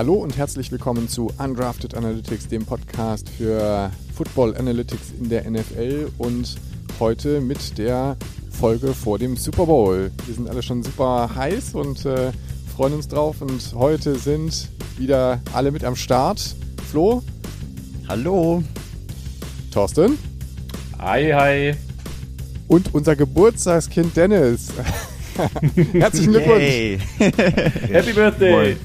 Hallo und herzlich willkommen zu Undrafted Analytics, dem Podcast für Football Analytics in der NFL und heute mit der Folge vor dem Super Bowl. Wir sind alle schon super heiß und äh, freuen uns drauf und heute sind wieder alle mit am Start. Flo? Hallo. Thorsten? Hi, hi. Und unser Geburtstagskind Dennis. Herzlichen Glückwunsch. Happy Birthday.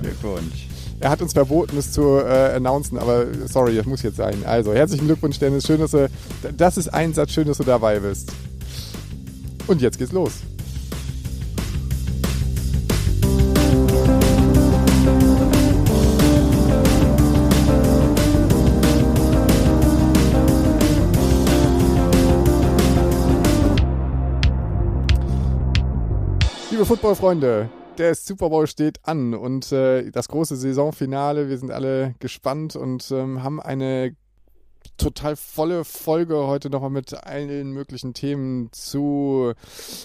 Glückwunsch. Er hat uns verboten, es zu äh, announcen, aber sorry, das muss jetzt sein. Also, herzlichen Glückwunsch, Dennis. Schön, dass du, das ist ein Satz, schön, dass du dabei bist. Und jetzt geht's los. Liebe Footballfreunde, der Super Bowl steht an und äh, das große Saisonfinale. Wir sind alle gespannt und ähm, haben eine total volle Folge heute nochmal mit allen möglichen Themen zu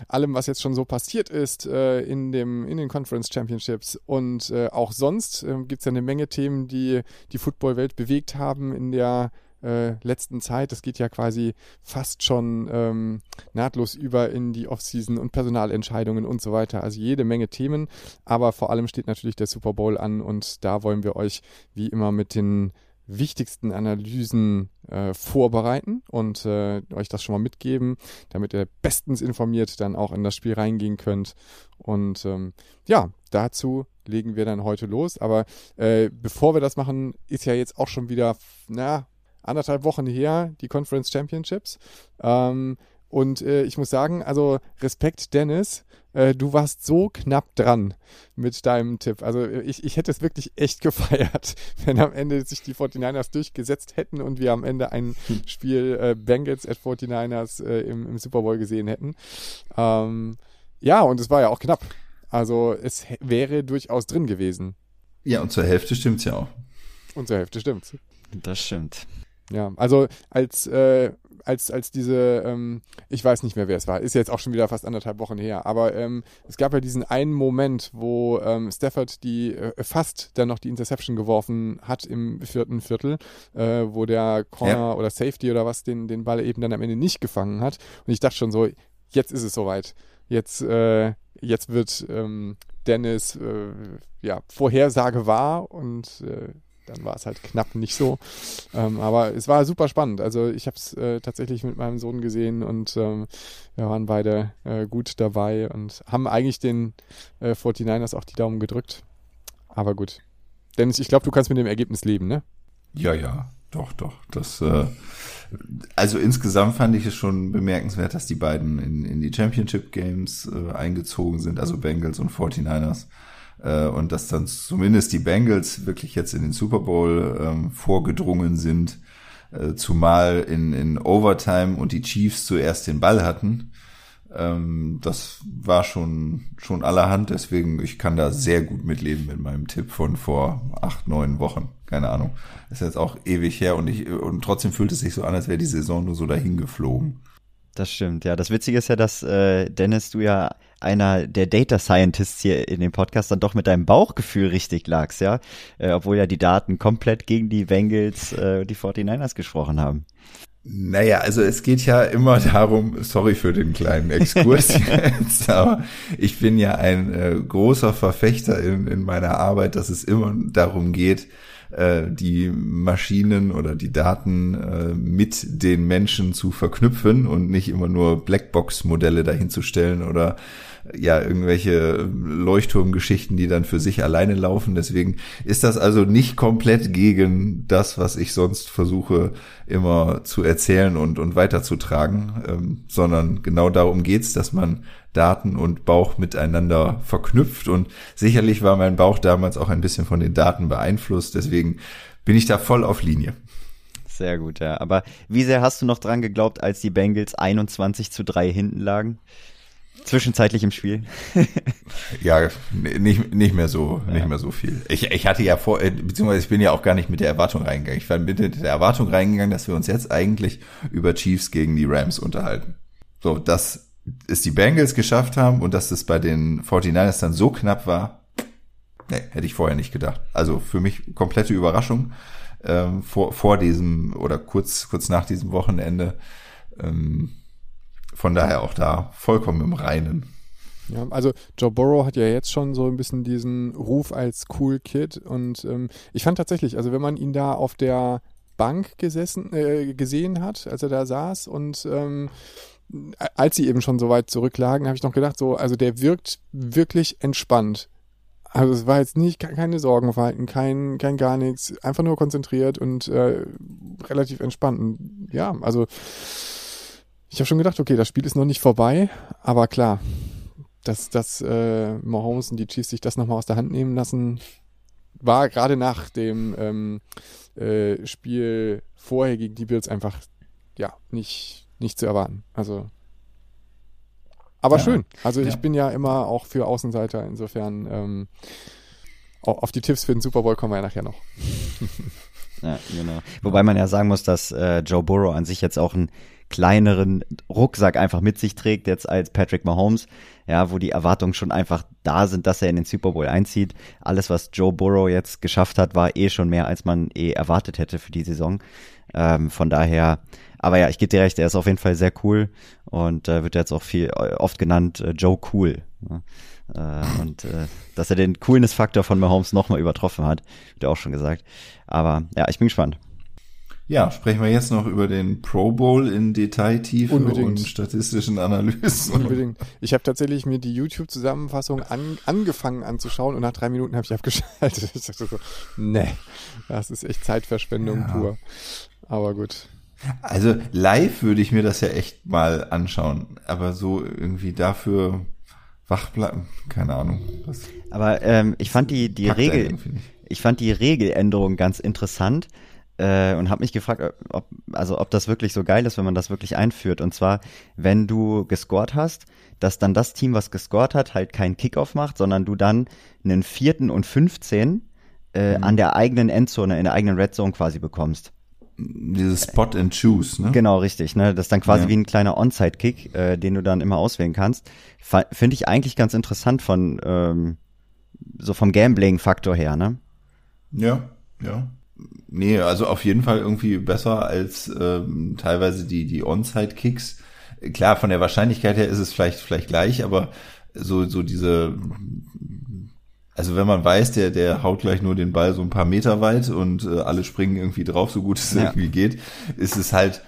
allem, was jetzt schon so passiert ist äh, in, dem, in den Conference Championships. Und äh, auch sonst äh, gibt es ja eine Menge Themen, die die Footballwelt bewegt haben in der äh, letzten Zeit. Das geht ja quasi fast schon ähm, nahtlos über in die Offseason und Personalentscheidungen und so weiter. Also jede Menge Themen, aber vor allem steht natürlich der Super Bowl an und da wollen wir euch wie immer mit den wichtigsten Analysen äh, vorbereiten und äh, euch das schon mal mitgeben, damit ihr bestens informiert dann auch in das Spiel reingehen könnt. Und ähm, ja, dazu legen wir dann heute los. Aber äh, bevor wir das machen, ist ja jetzt auch schon wieder, na, anderthalb Wochen her, die Conference Championships. Ähm, und äh, ich muss sagen, also Respekt, Dennis, äh, du warst so knapp dran mit deinem Tipp. Also ich, ich hätte es wirklich echt gefeiert, wenn am Ende sich die 49ers durchgesetzt hätten und wir am Ende ein hm. Spiel äh, Bengals at 49ers äh, im, im Super Bowl gesehen hätten. Ähm, ja, und es war ja auch knapp. Also es wäre durchaus drin gewesen. Ja, und zur Hälfte stimmt's ja auch. Und zur Hälfte stimmt's. Das stimmt. Ja, also als, äh, als, als diese, ähm, ich weiß nicht mehr, wer es war, ist jetzt auch schon wieder fast anderthalb Wochen her, aber ähm, es gab ja diesen einen Moment, wo ähm, Stafford die äh, fast dann noch die Interception geworfen hat im vierten Viertel, äh, wo der Corner ja. oder Safety oder was den, den Ball eben dann am Ende nicht gefangen hat. Und ich dachte schon so, jetzt ist es soweit. Jetzt, äh, jetzt wird ähm, Dennis äh, ja, Vorhersage wahr und äh, dann war es halt knapp nicht so. Ähm, aber es war super spannend. Also ich habe es äh, tatsächlich mit meinem Sohn gesehen und ähm, wir waren beide äh, gut dabei und haben eigentlich den äh, 49ers auch die Daumen gedrückt. Aber gut. Dennis, ich glaube, du kannst mit dem Ergebnis leben, ne? Ja, ja, doch, doch. Das, äh, also insgesamt fand ich es schon bemerkenswert, dass die beiden in, in die Championship Games äh, eingezogen sind, also Bengals und 49ers äh, und dass dann zumindest die Bengals wirklich jetzt in den Super Bowl ähm, vorgedrungen sind, äh, zumal in, in Overtime und die Chiefs zuerst den Ball hatten. Ähm, das war schon, schon allerhand, deswegen ich kann da sehr gut mitleben mit meinem Tipp von vor acht, neun Wochen. Keine Ahnung. Ist jetzt auch ewig her und ich, und trotzdem fühlt es sich so an, als wäre die Saison nur so dahin geflogen. Das stimmt, ja. Das Witzige ist ja, dass äh, Dennis, du ja einer der Data Scientists hier in dem Podcast dann doch mit deinem Bauchgefühl richtig lagst, ja. Äh, obwohl ja die Daten komplett gegen die Bengals äh, die 49ers gesprochen haben. Naja, also es geht ja immer darum, sorry für den kleinen Exkurs jetzt, aber ich bin ja ein äh, großer Verfechter in, in meiner Arbeit, dass es immer darum geht, äh, die Maschinen oder die Daten äh, mit den Menschen zu verknüpfen und nicht immer nur Blackbox-Modelle dahinzustellen oder ja irgendwelche Leuchtturmgeschichten, die dann für sich alleine laufen. Deswegen ist das also nicht komplett gegen das, was ich sonst versuche immer zu erzählen und, und weiterzutragen, ähm, sondern genau darum geht's, dass man Daten und Bauch miteinander verknüpft. Und sicherlich war mein Bauch damals auch ein bisschen von den Daten beeinflusst. Deswegen bin ich da voll auf Linie. Sehr gut, ja. Aber wie sehr hast du noch dran geglaubt, als die Bengals 21 zu 3 hinten lagen? Zwischenzeitlich im Spiel. ja, nicht, nicht mehr so, ja. nicht mehr so viel. Ich, ich hatte ja vor, äh, beziehungsweise ich bin ja auch gar nicht mit der Erwartung reingegangen. Ich war mit der Erwartung reingegangen, dass wir uns jetzt eigentlich über Chiefs gegen die Rams unterhalten. So, dass es die Bengals geschafft haben und dass es bei den 49ers dann so knapp war, Nee, hätte ich vorher nicht gedacht. Also für mich komplette Überraschung ähm, vor, vor diesem oder kurz, kurz nach diesem Wochenende. Ähm, von daher auch da vollkommen im Reinen. Ja, also Joe Burrow hat ja jetzt schon so ein bisschen diesen Ruf als Cool Kid und ähm, ich fand tatsächlich, also wenn man ihn da auf der Bank gesessen, äh, gesehen hat, als er da saß und ähm, als sie eben schon so weit zurücklagen, habe ich noch gedacht, so, also der wirkt wirklich entspannt. Also es war jetzt nicht keine Sorgenverhalten, kein, kein gar nichts, einfach nur konzentriert und äh, relativ entspannt. Ja, also ich habe schon gedacht, okay, das Spiel ist noch nicht vorbei, aber klar, dass, dass äh, Mahomes und die Chiefs sich das nochmal aus der Hand nehmen lassen, war gerade nach dem ähm, äh, Spiel vorher gegen die Bills einfach ja nicht, nicht zu erwarten. Also aber ja. schön. Also ich ja. bin ja immer auch für Außenseiter, insofern ähm, auf die Tipps für den Super Bowl kommen wir ja nachher noch. Ja, genau. Wobei man ja sagen muss, dass äh, Joe Burrow an sich jetzt auch einen kleineren Rucksack einfach mit sich trägt, jetzt als Patrick Mahomes, ja, wo die Erwartungen schon einfach da sind, dass er in den Super Bowl einzieht. Alles, was Joe Burrow jetzt geschafft hat, war eh schon mehr, als man eh erwartet hätte für die Saison. Ähm, von daher, aber ja, ich gebe dir recht, er ist auf jeden Fall sehr cool und äh, wird jetzt auch viel oft genannt äh, Joe Cool. Ja. Äh, und äh, dass er den Coolness-Faktor von Mahomes nochmal übertroffen hat, wird auch schon gesagt. Aber ja, ich bin gespannt. Ja, sprechen wir jetzt noch über den Pro Bowl in Detailtiefe Unbedingt. und statistischen Analysen. Unbedingt. Ich habe tatsächlich mir die YouTube-Zusammenfassung an, angefangen anzuschauen und nach drei Minuten habe ich abgeschaltet. Ich dachte so, nee, das ist echt Zeitverschwendung ja. pur. Aber gut. Also live würde ich mir das ja echt mal anschauen, aber so irgendwie dafür wach bleiben, keine Ahnung. aber ähm, ich fand die die Regel, ich fand die Regeländerung ganz interessant äh, und habe mich gefragt, ob, also ob das wirklich so geil ist, wenn man das wirklich einführt. Und zwar, wenn du gescored hast, dass dann das Team, was gescored hat, halt keinen Kickoff macht, sondern du dann einen vierten und 15 äh, mhm. an der eigenen Endzone, in der eigenen Red Zone quasi bekommst. Dieses Spot and Choose, ne? Genau, richtig. Ne? Das ist dann quasi ja. wie ein kleiner Onside-Kick, äh, den du dann immer auswählen kannst. Finde ich eigentlich ganz interessant von ähm, so vom Gambling-Faktor her, ne? Ja, ja. Nee, also auf jeden Fall irgendwie besser als ähm, teilweise die, die Onside-Kicks. Klar, von der Wahrscheinlichkeit her ist es vielleicht, vielleicht gleich, aber so, so diese, also wenn man weiß, der, der haut gleich nur den Ball so ein paar Meter weit und äh, alle springen irgendwie drauf, so gut es ja. irgendwie geht, ist es halt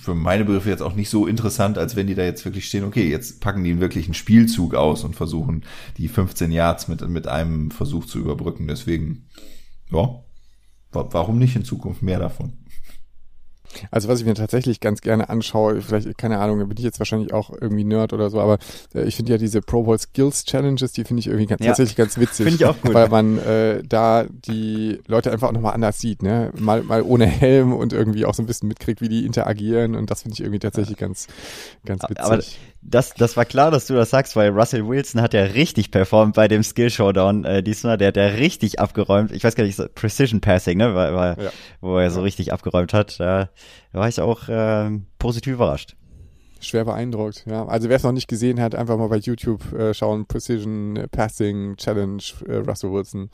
für meine Begriffe jetzt auch nicht so interessant, als wenn die da jetzt wirklich stehen, okay, jetzt packen die wirklich einen Spielzug aus und versuchen, die 15 Yards mit, mit einem Versuch zu überbrücken. Deswegen, ja, Warum nicht in Zukunft mehr davon? Also was ich mir tatsächlich ganz gerne anschaue, vielleicht, keine Ahnung, da bin ich jetzt wahrscheinlich auch irgendwie Nerd oder so, aber äh, ich finde ja diese Pro Bowl Skills Challenges, die finde ich irgendwie ganz, ja. tatsächlich ganz witzig. Finde ich auch gut. Weil man äh, da die Leute einfach auch nochmal anders sieht, ne? Mal, mal ohne Helm und irgendwie auch so ein bisschen mitkriegt, wie die interagieren und das finde ich irgendwie tatsächlich ganz, ganz witzig. Aber das, das war klar, dass du das sagst, weil Russell Wilson hat ja richtig performt bei dem Skill Showdown äh, diesmal. Der hat ja richtig abgeräumt. Ich weiß gar nicht, Precision Passing, ne, war, war, ja. wo er so richtig abgeräumt hat. Da war ich auch äh, positiv überrascht. Schwer beeindruckt, ja. Also wer es noch nicht gesehen hat, einfach mal bei YouTube äh, schauen. Precision Passing Challenge äh, Russell Wilson.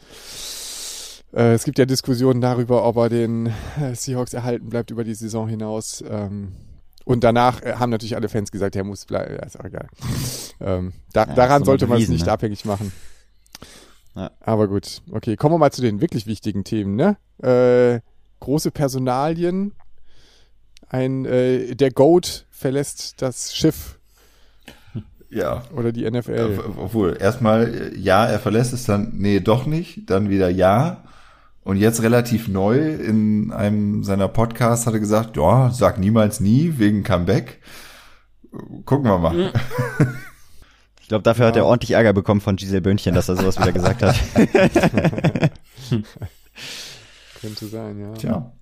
Äh, es gibt ja Diskussionen darüber, ob er den äh, Seahawks erhalten bleibt über die Saison hinaus. Ähm, und danach äh, haben natürlich alle Fans gesagt, er muss bleiben. Ja, ist auch egal. ähm, da, ja, daran sollte man es nicht ne? abhängig machen. Ja. Aber gut, okay, kommen wir mal zu den wirklich wichtigen Themen, ne? Äh, große Personalien. Ein äh, der Goat verlässt das Schiff. Ja. Oder die NFL. Obwohl, erstmal ja, er verlässt es dann, nee, doch nicht, dann wieder ja. Und jetzt relativ neu in einem seiner Podcasts hat er gesagt, ja, sag niemals nie wegen Comeback. Gucken wir mal. Ich glaube, dafür ja. hat er ordentlich Ärger bekommen von Giselle Böhnchen, dass er sowas wieder gesagt hat. Könnte sein, ja. Tja.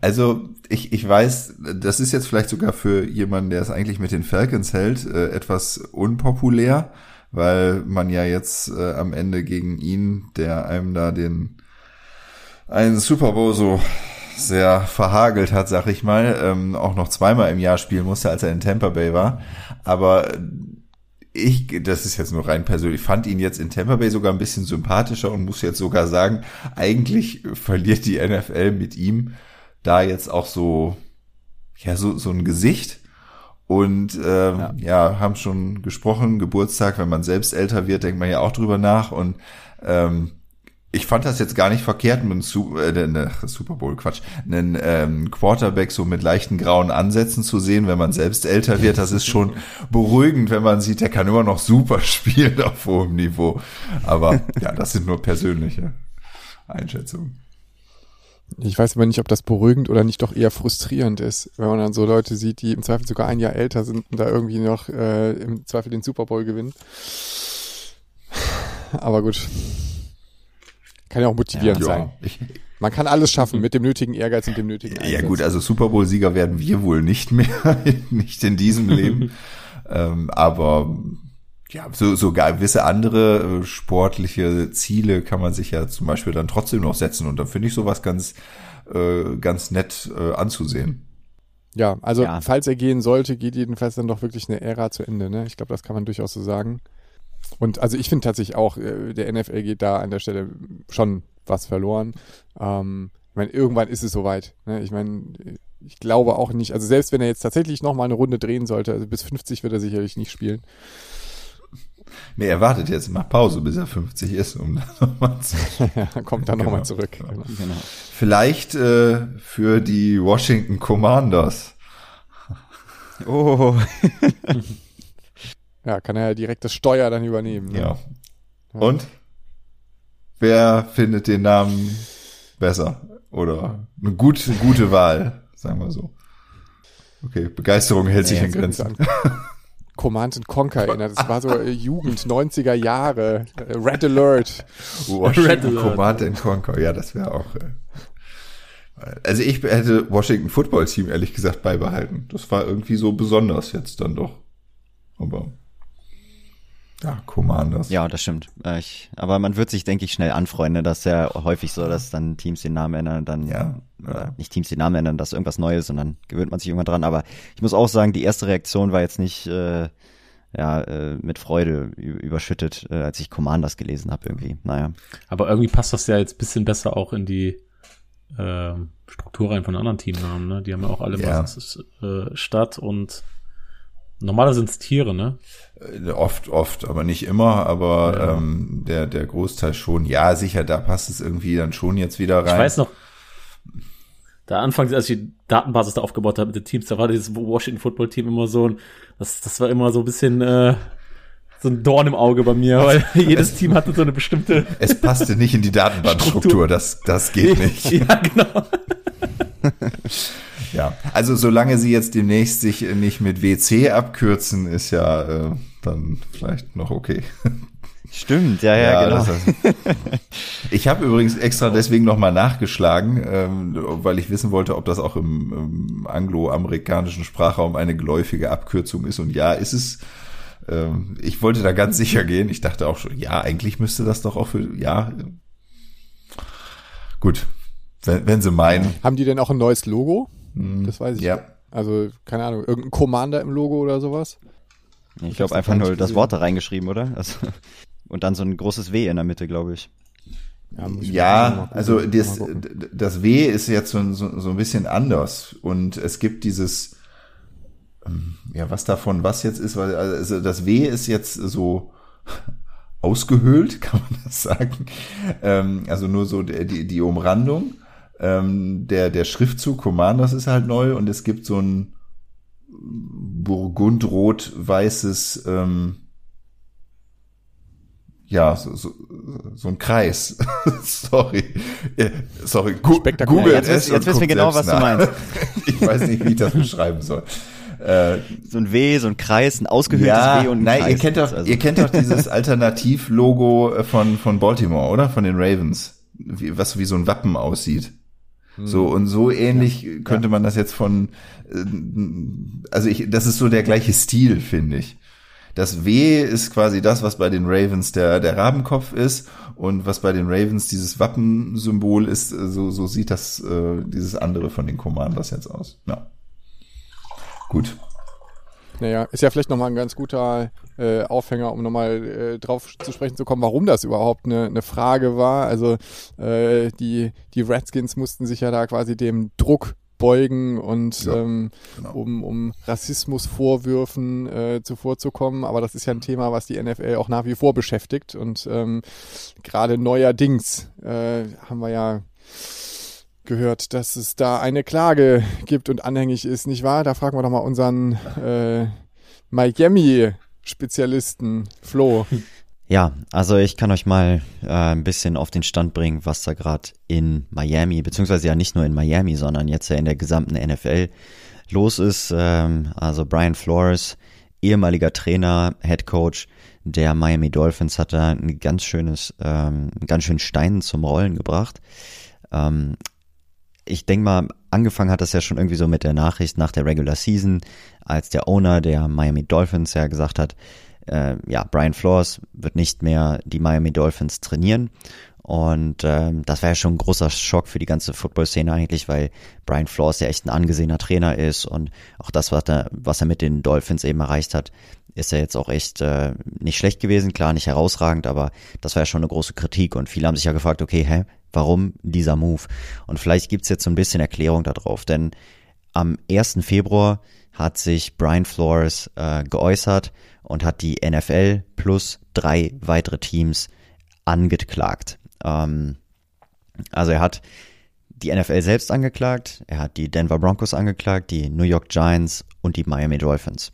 Also ich, ich weiß, das ist jetzt vielleicht sogar für jemanden, der es eigentlich mit den Falcons hält, äh, etwas unpopulär, weil man ja jetzt äh, am Ende gegen ihn, der einem da den einen Super Bowl so sehr verhagelt hat, sag ich mal, ähm, auch noch zweimal im Jahr spielen musste, als er in Tampa Bay war. Aber ich, das ist jetzt nur rein persönlich, fand ihn jetzt in Tampa Bay sogar ein bisschen sympathischer und muss jetzt sogar sagen, eigentlich verliert die NFL mit ihm da jetzt auch so, ja, so, so ein Gesicht. Und ähm, ja. ja, haben schon gesprochen, Geburtstag, wenn man selbst älter wird, denkt man ja auch drüber nach. Und ähm, ich fand das jetzt gar nicht verkehrt, einen äh, ne, Super Bowl, Quatsch, einen ähm, Quarterback so mit leichten grauen Ansätzen zu sehen, wenn man selbst älter wird. Das ist schon beruhigend, wenn man sieht, der kann immer noch super spielen auf hohem Niveau. Aber ja, das sind nur persönliche Einschätzungen. Ich weiß aber nicht, ob das beruhigend oder nicht doch eher frustrierend ist, wenn man dann so Leute sieht, die im Zweifel sogar ein Jahr älter sind und da irgendwie noch äh, im Zweifel den Super Bowl gewinnen. Aber gut, kann ja auch motivierend ja, sein. Ja. Man kann alles schaffen mit dem nötigen Ehrgeiz und dem nötigen Einsatz. Ja gut, also Super Bowl-Sieger werden wir wohl nicht mehr, nicht in diesem Leben. ähm, aber ja, so, so gewisse andere äh, sportliche Ziele kann man sich ja zum Beispiel dann trotzdem noch setzen. Und da finde ich sowas ganz, äh, ganz nett äh, anzusehen. Ja, also ja. falls er gehen sollte, geht jedenfalls dann doch wirklich eine Ära zu Ende. Ne? Ich glaube, das kann man durchaus so sagen. Und also ich finde tatsächlich auch, äh, der NFL geht da an der Stelle schon was verloren. Ähm, ich meine, irgendwann ist es soweit. Ne? Ich meine, ich glaube auch nicht, also selbst wenn er jetzt tatsächlich nochmal eine Runde drehen sollte, also bis 50 wird er sicherlich nicht spielen. Nee, er wartet jetzt, macht Pause, bis er 50 ist, um dann nochmal zu. ja, kommt dann nochmal genau, zurück. Genau. Genau. Vielleicht äh, für die Washington Commanders. Oh. Ja, kann er ja direkt das Steuer dann übernehmen. Ne? Ja. Und? Wer findet den Namen besser? Oder eine gute, gute Wahl, sagen wir so. Okay, Begeisterung hält nee, sich in Grenzen. Command Conquer erinnert. Das war so äh, Jugend, 90er Jahre. Äh, Red Alert. Washington Red Alert. Command Conquer, ja, das wäre auch. Äh, also ich hätte Washington Football Team ehrlich gesagt beibehalten. Das war irgendwie so besonders jetzt dann doch. Aber ja, Commanders. Ja, das stimmt. Ich, aber man wird sich, denke ich, schnell anfreunden. Das ist ja häufig so, dass dann Teams den Namen ändern, dann ja, ja. nicht Teams den Namen ändern, dass irgendwas Neues und dann gewöhnt man sich irgendwann dran. Aber ich muss auch sagen, die erste Reaktion war jetzt nicht äh, ja äh, mit Freude überschüttet, äh, als ich Commanders gelesen habe irgendwie. Naja. Aber irgendwie passt das ja jetzt bisschen besser auch in die äh, Struktur rein von anderen Teamnamen. Ne? Die haben ja auch alle ja. was äh, Stadt und Normaler sind es Tiere, ne? Äh, oft, oft, aber nicht immer, aber ja. ähm, der, der Großteil schon. Ja, sicher, da passt es irgendwie dann schon jetzt wieder rein. Ich weiß noch, da Anfang, als ich die Datenbasis da aufgebaut habe mit den Teams, da war dieses Washington Football Team immer so ein, das, das war immer so ein bisschen äh, so ein Dorn im Auge bei mir, weil jedes Team hatte so eine bestimmte. Es passte nicht in die Datenbankstruktur, das, das geht nicht. Ja, genau. Ja, also solange sie jetzt demnächst sich nicht mit WC abkürzen, ist ja äh, dann vielleicht noch okay. Stimmt, ja, ja, ja genau. Das, ich habe übrigens extra deswegen nochmal nachgeschlagen, ähm, weil ich wissen wollte, ob das auch im, im angloamerikanischen Sprachraum eine geläufige Abkürzung ist. Und ja, ist es. Ähm, ich wollte da ganz sicher gehen. Ich dachte auch schon, ja, eigentlich müsste das doch auch für, ja. Gut, wenn, wenn sie meinen. Haben die denn auch ein neues Logo? Mhm. Das weiß ich. Ja. Also, keine Ahnung, irgendein Commander im Logo oder sowas? Ich, ich glaube einfach nur das Wort da reingeschrieben, oder? Also, und dann so ein großes W in der Mitte, glaube ich. Ja, ja also das, das W ist jetzt so, so, so ein bisschen anders und es gibt dieses, ähm, ja, was davon was jetzt ist, weil also das W ist jetzt so ausgehöhlt, kann man das sagen. Ähm, also nur so die, die Umrandung ähm, der, der Schriftzug Commanders ist halt neu und es gibt so ein burgundrot-weißes, ähm, ja, so, so, so ein Kreis. sorry. Äh, sorry. Gu Google jetzt, es jetzt wissen wir genau, was nach. du meinst. ich weiß nicht, wie ich das beschreiben soll. Äh, so ein W, so ein Kreis, ein ausgehöhltes ja, W und ein nein, Kreis. Ihr kennt doch, also. ihr kennt doch dieses Alternativlogo von, von Baltimore, oder? Von den Ravens. Wie, was wie so ein Wappen aussieht. So und so ähnlich ja, könnte ja. man das jetzt von, äh, also ich, das ist so der gleiche Stil, finde ich. Das W ist quasi das, was bei den Ravens der, der Rabenkopf ist und was bei den Ravens dieses Wappensymbol ist, äh, so, so sieht das, äh, dieses andere von den Commanders jetzt aus. Ja. Gut. Naja, ist ja vielleicht nochmal ein ganz guter äh, Aufhänger, um nochmal äh, drauf zu sprechen zu kommen, warum das überhaupt eine, eine Frage war. Also äh, die, die Redskins mussten sich ja da quasi dem Druck beugen und Ja, ähm, genau. um, um Rassismusvorwürfen äh, zuvorzukommen. Aber das ist ja ein Thema, was die NFL auch nach wie vor beschäftigt. Und ähm, gerade neuerdings äh, haben wir ja gehört, dass es da eine Klage gibt und anhängig ist, nicht wahr? Da fragen wir doch mal unseren äh, Miami-Spezialisten Flo. Ja, also ich kann euch mal äh, ein bisschen auf den Stand bringen, was da gerade in Miami, beziehungsweise ja nicht nur in Miami, sondern jetzt ja in der gesamten NFL los ist. Ähm, also Brian Flores, ehemaliger Trainer, Head Coach der Miami Dolphins, hat da ein ganz schönes, ähm, ganz schönen Stein zum Rollen gebracht. Ähm, ich denke mal, angefangen hat das ja schon irgendwie so mit der Nachricht nach der Regular Season, als der Owner der Miami Dolphins ja gesagt hat, äh, ja, Brian Flores wird nicht mehr die Miami Dolphins trainieren. Und ähm, das war ja schon ein großer Schock für die ganze Football-Szene eigentlich, weil Brian Flores ja echt ein angesehener Trainer ist und auch das, was er, was er mit den Dolphins eben erreicht hat, ist ja jetzt auch echt äh, nicht schlecht gewesen, klar nicht herausragend, aber das war ja schon eine große Kritik und viele haben sich ja gefragt, okay, hä, warum dieser Move? Und vielleicht gibt's jetzt so ein bisschen Erklärung darauf, denn am 1. Februar hat sich Brian Flores äh, geäußert und hat die NFL plus drei weitere Teams angeklagt. Ähm, also er hat die NFL selbst angeklagt, er hat die Denver Broncos angeklagt, die New York Giants und die Miami Dolphins.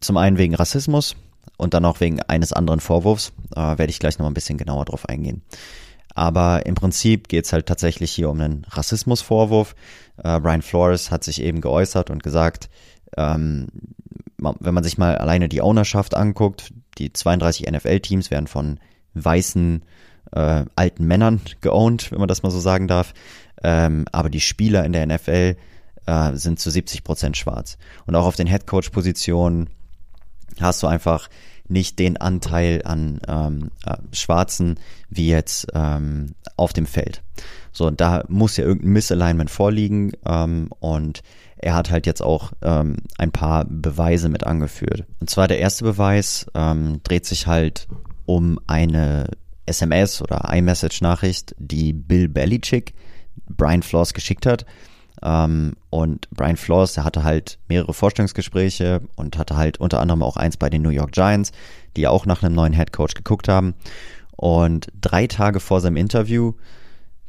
Zum einen wegen Rassismus und dann auch wegen eines anderen Vorwurfs. Äh, werde ich gleich noch ein bisschen genauer drauf eingehen. Aber im Prinzip geht es halt tatsächlich hier um einen Rassismusvorwurf. Äh, Brian Flores hat sich eben geäußert und gesagt, ähm, wenn man sich mal alleine die Ownerschaft anguckt, die 32 NFL-Teams werden von weißen äh, alten Männern geowned, wenn man das mal so sagen darf. Ähm, aber die Spieler in der NFL äh, sind zu 70 Prozent schwarz. Und auch auf den Headcoach-Positionen hast du einfach nicht den Anteil an ähm, äh, Schwarzen wie jetzt ähm, auf dem Feld. So, da muss ja irgendein Misalignment vorliegen ähm, und er hat halt jetzt auch ähm, ein paar Beweise mit angeführt. Und zwar der erste Beweis ähm, dreht sich halt um eine SMS oder iMessage-Nachricht, die Bill Belichick Brian Flores geschickt hat. Ähm, und Brian Flores, der hatte halt mehrere Vorstellungsgespräche und hatte halt unter anderem auch eins bei den New York Giants, die auch nach einem neuen Head Coach geguckt haben. Und drei Tage vor seinem Interview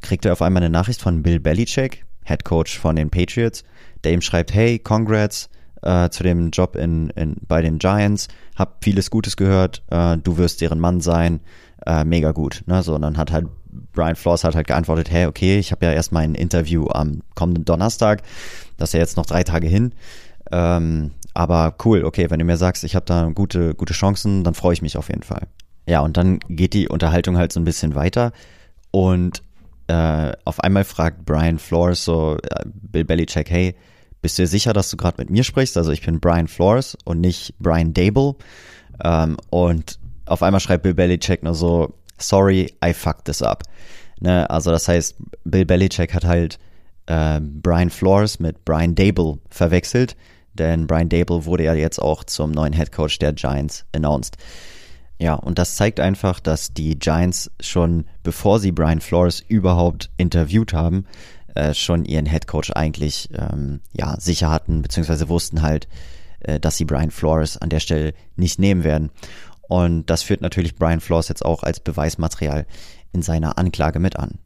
kriegt er auf einmal eine Nachricht von Bill Belichick, Head Coach von den Patriots, der ihm schreibt, hey, congrats äh, zu dem Job in, in, bei den Giants, hab vieles Gutes gehört, äh, du wirst deren Mann sein, äh, mega gut. Ne? So, und dann hat halt Brian Flores hat halt geantwortet, hey, okay, ich habe ja erst mein Interview am kommenden Donnerstag, das ist ja jetzt noch drei Tage hin. Ähm, aber cool, okay, wenn du mir sagst, ich habe da gute, gute Chancen, dann freue ich mich auf jeden Fall. Ja, und dann geht die Unterhaltung halt so ein bisschen weiter und äh, auf einmal fragt Brian Flores so äh, Bill Belichick, hey, bist du dir sicher, dass du gerade mit mir sprichst? Also ich bin Brian Flores und nicht Brian Dable. Ähm, und auf einmal schreibt Bill Belichick nur so, sorry, I fucked this up. Ne? Also das heißt, Bill Belichick hat halt äh, Brian Flores mit Brian Dable verwechselt, denn Brian Dable wurde ja jetzt auch zum neuen Head Coach der Giants announced. Ja, und das zeigt einfach, dass die Giants schon, bevor sie Brian Flores überhaupt interviewt haben, äh, schon ihren Head Coach eigentlich ähm, ja sicher hatten, beziehungsweise wussten halt, äh, dass sie Brian Flores an der Stelle nicht nehmen werden. Und das führt natürlich Brian Flores jetzt auch als Beweismaterial in seiner Anklage mit an.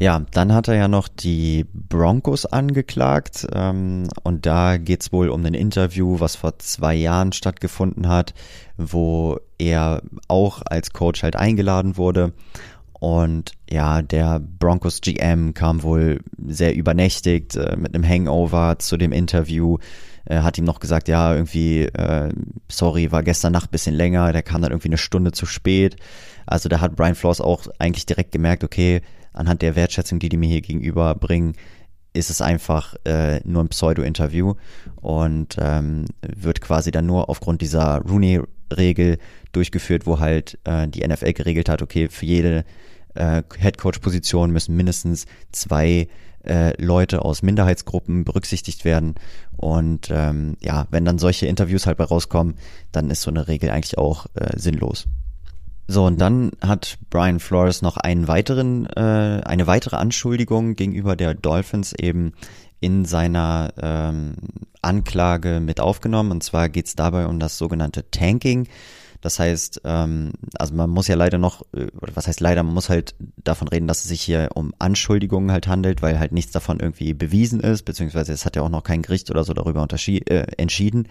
Ja, dann hat er ja noch die Broncos angeklagt ähm, und da geht's wohl um ein Interview, was vor zwei Jahren stattgefunden hat, wo er auch als Coach halt eingeladen wurde und ja, der Broncos GM kam wohl sehr übernächtigt äh, mit einem Hangover zu dem Interview, äh, hat ihm noch gesagt, ja, irgendwie, äh, sorry, war gestern Nacht bisschen länger, der kam dann irgendwie eine Stunde zu spät. Also da hat Brian Flores auch eigentlich direkt gemerkt, okay, anhand der Wertschätzung, die die mir hier gegenüber bringen, ist es einfach äh, nur ein Pseudo-Interview und ähm, wird quasi dann nur aufgrund dieser Rooney-Regel durchgeführt, wo halt äh, die NFL geregelt hat, okay, für jede äh, Headcoach-Position müssen mindestens zwei äh, Leute aus Minderheitsgruppen berücksichtigt werden. Und ähm, ja, wenn dann solche Interviews halt bei rauskommen, dann ist so eine Regel eigentlich auch äh, sinnlos. So, und dann hat Brian Flores noch einen weiteren, äh, eine weitere Anschuldigung gegenüber der Dolphins eben in seiner ähm, Anklage mit aufgenommen. Und zwar geht es dabei um das sogenannte Tanking. Das heißt, ähm, also man muss ja leider noch, äh, was heißt leider, man muss halt davon reden, dass es sich hier um Anschuldigungen halt handelt, weil halt nichts davon irgendwie bewiesen ist, beziehungsweise es hat ja auch noch kein Gericht oder so darüber äh, entschieden.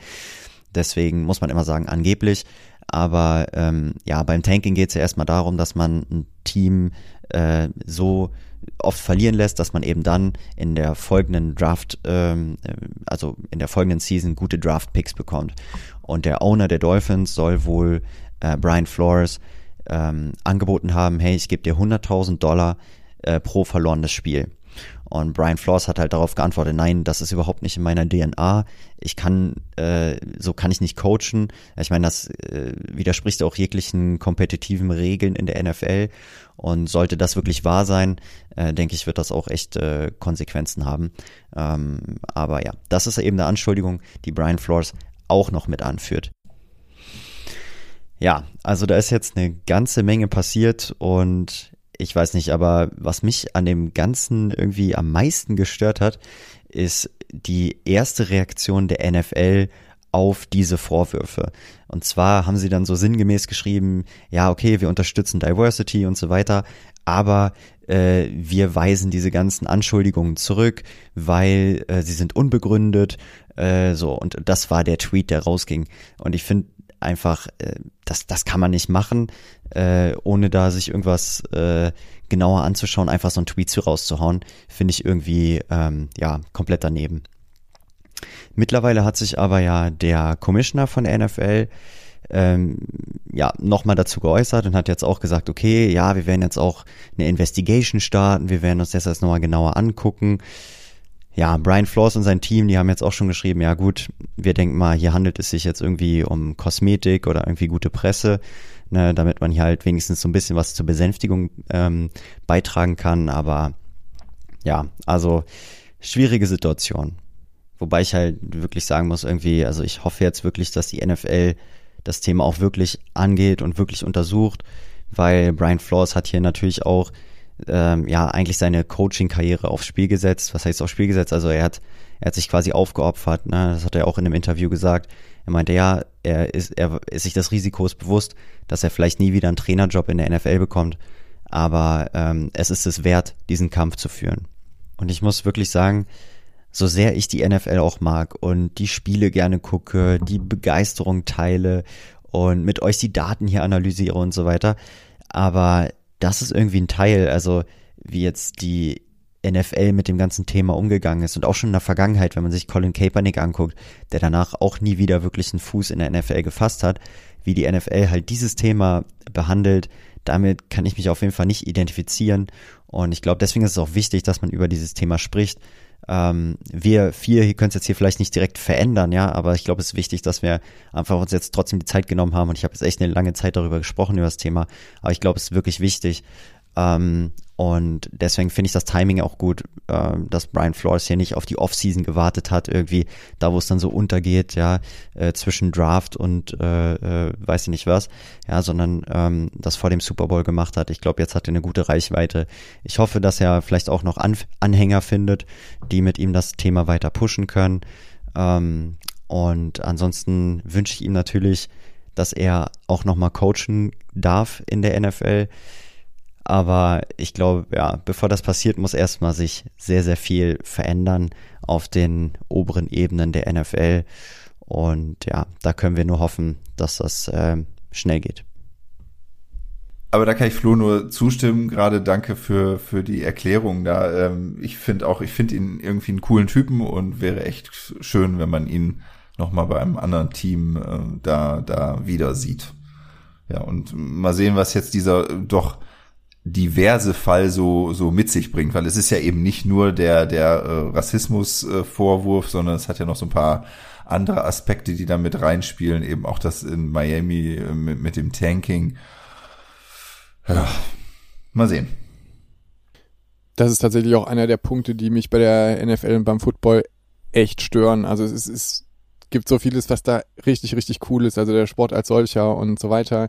Deswegen muss man immer sagen, angeblich. Aber ähm, ja, beim Tanking geht es ja erstmal darum, dass man ein Team äh, so oft verlieren lässt, dass man eben dann in der folgenden Draft, ähm, äh, also in der folgenden Season gute Draft-Picks bekommt. Und der Owner der Dolphins soll wohl äh, Brian Flores ähm, angeboten haben, hey, ich gebe dir 100.000 Dollar äh, pro verlorenes Spiel. Und Brian Flores hat halt darauf geantwortet, nein, das ist überhaupt nicht in meiner DNA. Ich kann, äh, so kann ich nicht coachen. Ich meine, das äh, widerspricht auch jeglichen kompetitiven Regeln in der NFL. Und sollte das wirklich wahr sein, äh, denke ich, wird das auch echt äh, Konsequenzen haben. Ähm, aber ja, das ist eben eine Anschuldigung, die Brian Flores auch noch mit anführt. Ja, also da ist jetzt eine ganze Menge passiert und ich weiß nicht, aber was mich an dem Ganzen irgendwie am meisten gestört hat, ist die erste Reaktion der NFL auf diese Vorwürfe. Und zwar haben sie dann so sinngemäß geschrieben, ja, okay, wir unterstützen Diversity und so weiter, aber äh, wir weisen diese ganzen Anschuldigungen zurück, weil äh, sie sind unbegründet. Äh, so, und das war der Tweet, der rausging. Und ich finde einfach, äh, das, das kann man nicht machen, äh, ohne da sich irgendwas äh, genauer anzuschauen, einfach so einen Tweet zu rauszuhauen, finde ich irgendwie ähm, ja komplett daneben. Mittlerweile hat sich aber ja der Commissioner von der NFL ähm, ja, nochmal dazu geäußert und hat jetzt auch gesagt, okay, ja, wir werden jetzt auch eine Investigation starten, wir werden uns das jetzt nochmal genauer angucken. Ja, Brian Flores und sein Team, die haben jetzt auch schon geschrieben, ja gut, wir denken mal, hier handelt es sich jetzt irgendwie um Kosmetik oder irgendwie gute Presse, ne, damit man hier halt wenigstens so ein bisschen was zur Besänftigung ähm, beitragen kann, aber ja, also schwierige Situation. Wobei ich halt wirklich sagen muss, irgendwie, also ich hoffe jetzt wirklich, dass die NFL das Thema auch wirklich angeht und wirklich untersucht, weil Brian Flores hat hier natürlich auch ähm, ja eigentlich seine Coaching-Karriere aufs Spiel gesetzt. Was heißt aufs Spiel gesetzt? Also er hat er hat sich quasi aufgeopfert. Ne? Das hat er auch in einem Interview gesagt. Er meinte ja, er ist er ist sich des Risikos bewusst, dass er vielleicht nie wieder einen Trainerjob in der NFL bekommt. Aber ähm, es ist es wert, diesen Kampf zu führen. Und ich muss wirklich sagen, so sehr ich die NFL auch mag und die Spiele gerne gucke, die Begeisterung teile und mit euch die Daten hier analysiere und so weiter. Aber das ist irgendwie ein Teil, also wie jetzt die NFL mit dem ganzen Thema umgegangen ist und auch schon in der Vergangenheit, wenn man sich Colin Kaepernick anguckt, der danach auch nie wieder wirklich einen Fuß in der NFL gefasst hat, wie die NFL halt dieses Thema behandelt, damit kann ich mich auf jeden Fall nicht identifizieren. Und ich glaube, deswegen ist es auch wichtig, dass man über dieses Thema spricht, ähm, wir vier können es jetzt hier vielleicht nicht direkt verändern, ja, aber ich glaube, es ist wichtig, dass wir einfach uns jetzt trotzdem die Zeit genommen haben und ich habe jetzt echt eine lange Zeit darüber gesprochen über das Thema, aber ich glaube, es ist wirklich wichtig, ähm, und deswegen finde ich das Timing auch gut, äh, dass Brian Flores hier nicht auf die Offseason gewartet hat, irgendwie da, wo es dann so untergeht, ja, äh, zwischen Draft und äh, äh, weiß ich nicht was, ja, sondern ähm, das vor dem Super Bowl gemacht hat. Ich glaube, jetzt hat er eine gute Reichweite. Ich hoffe, dass er vielleicht auch noch An Anhänger findet, die mit ihm das Thema weiter pushen können. Ähm, und ansonsten wünsche ich ihm natürlich, dass er auch nochmal coachen darf in der NFL aber ich glaube, ja, bevor das passiert, muss erstmal sich sehr, sehr viel verändern auf den oberen Ebenen der NFL. Und ja, da können wir nur hoffen, dass das äh, schnell geht. Aber da kann ich Flo nur zustimmen. Gerade danke für, für die Erklärung da. Ähm, ich finde auch, ich finde ihn irgendwie einen coolen Typen und wäre echt schön, wenn man ihn nochmal bei einem anderen Team äh, da, da wieder sieht. Ja, und mal sehen, was jetzt dieser doch diverse Fall so so mit sich bringt, weil es ist ja eben nicht nur der der äh, Rassismus-Vorwurf, äh, sondern es hat ja noch so ein paar andere Aspekte, die da mit reinspielen, eben auch das in Miami äh, mit, mit dem Tanking. Ja, mal sehen. das ist tatsächlich auch einer der Punkte, die mich bei der NFL und beim Football echt stören. Also es, ist, gibt so vieles, was da richtig, richtig cool ist. Also der Sport als solcher und so weiter.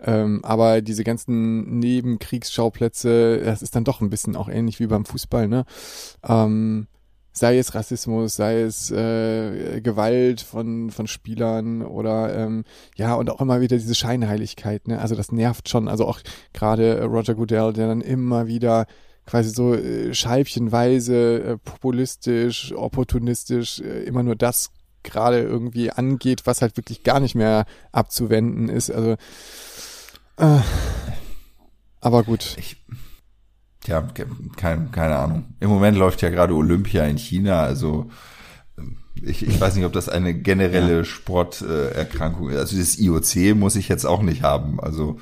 Ähm, aber diese ganzen Nebenkriegsschauplätze, das ist dann doch ein bisschen auch ähnlich wie beim Fußball, ne? Ähm, sei es Rassismus, sei es äh, Gewalt von, von Spielern oder ähm, ja, und auch immer wieder diese Scheinheiligkeit, ne? Also das nervt schon. Also auch gerade Roger Goodell, der dann immer wieder quasi so äh, scheibchenweise äh, populistisch, opportunistisch äh, immer nur das gerade irgendwie angeht, was halt wirklich gar nicht mehr abzuwenden ist. Also äh, aber gut. Ich, ja, kein, keine Ahnung. Im Moment läuft ja gerade Olympia in China, also ich, ich weiß nicht, ob das eine generelle ja. Sporterkrankung ist. Also das IOC muss ich jetzt auch nicht haben. Also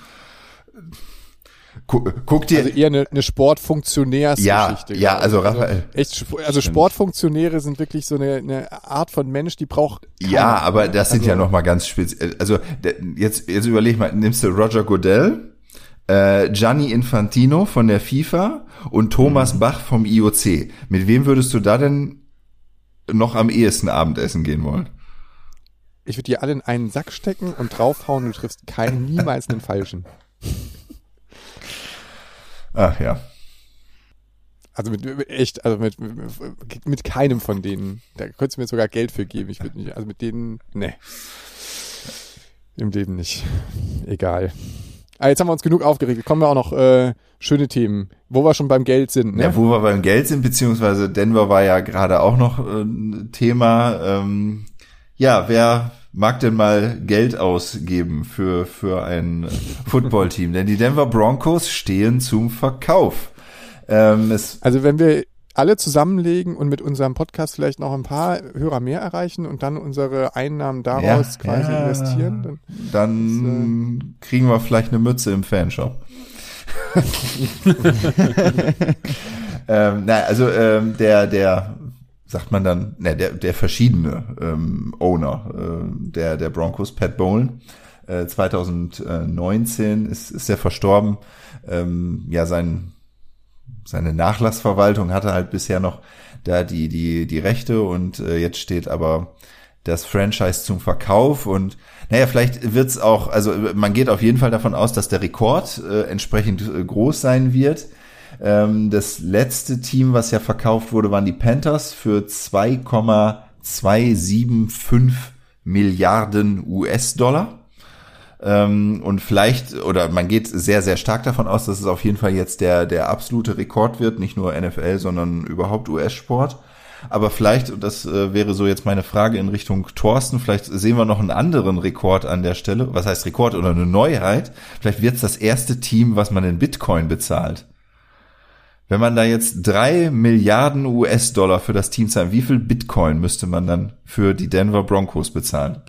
Guck, guck dir. Also eher eine, eine Sportfunktionärsgeschichte. Ja, ja, also Raphael. Also, echt, also Sportfunktionäre sind wirklich so eine, eine Art von Mensch, die braucht. Ja, aber das sind also, ja noch mal ganz speziell. Also jetzt, jetzt überleg mal, nimmst du Roger Goodell, äh, Gianni Infantino von der FIFA und Thomas mhm. Bach vom IOC. Mit wem würdest du da denn noch am ehesten Abendessen gehen wollen? Ich würde die alle in einen Sack stecken und draufhauen du triffst keinen, niemals einen falschen. Ach ja. Also mit echt, also mit, mit, mit keinem von denen. Da könntest du mir sogar Geld für geben. Ich würde nicht, also mit denen, ne. Im Leben nicht. Egal. Ah, jetzt haben wir uns genug aufgeregt. Kommen wir auch noch äh, schöne Themen, wo wir schon beim Geld sind. Ne? Ja, wo wir beim Geld sind, beziehungsweise Denver war ja gerade auch noch äh, Thema. Ähm, ja, wer mag denn mal Geld ausgeben für, für ein Footballteam? Denn die Denver Broncos stehen zum Verkauf. Ähm, also wenn wir alle zusammenlegen und mit unserem Podcast vielleicht noch ein paar Hörer mehr erreichen und dann unsere Einnahmen daraus ja, quasi ja. investieren, dann, dann das, äh, kriegen wir vielleicht eine Mütze im Fanshop. ähm, na, also ähm, der der sagt man dann, ne, der, der verschiedene ähm, Owner äh, der, der Broncos, Pat Bowlen, äh, 2019 ist, ist er verstorben. Ähm, ja, sein, seine Nachlassverwaltung hatte halt bisher noch da die, die, die Rechte und äh, jetzt steht aber das Franchise zum Verkauf und naja, vielleicht wird's auch, also man geht auf jeden Fall davon aus, dass der Rekord äh, entsprechend äh, groß sein wird. Ähm, das letzte Team, was ja verkauft wurde, waren die Panthers für 2,275 Milliarden US-Dollar. Ähm, und vielleicht, oder man geht sehr, sehr stark davon aus, dass es auf jeden Fall jetzt der, der absolute Rekord wird, nicht nur NFL, sondern überhaupt US-Sport. Aber vielleicht, und das äh, wäre so jetzt meine Frage in Richtung Thorsten, vielleicht sehen wir noch einen anderen Rekord an der Stelle. Was heißt Rekord oder eine Neuheit? Vielleicht wird es das erste Team, was man in Bitcoin bezahlt. Wenn man da jetzt drei Milliarden US-Dollar für das Team zahlt, wie viel Bitcoin müsste man dann für die Denver Broncos bezahlen?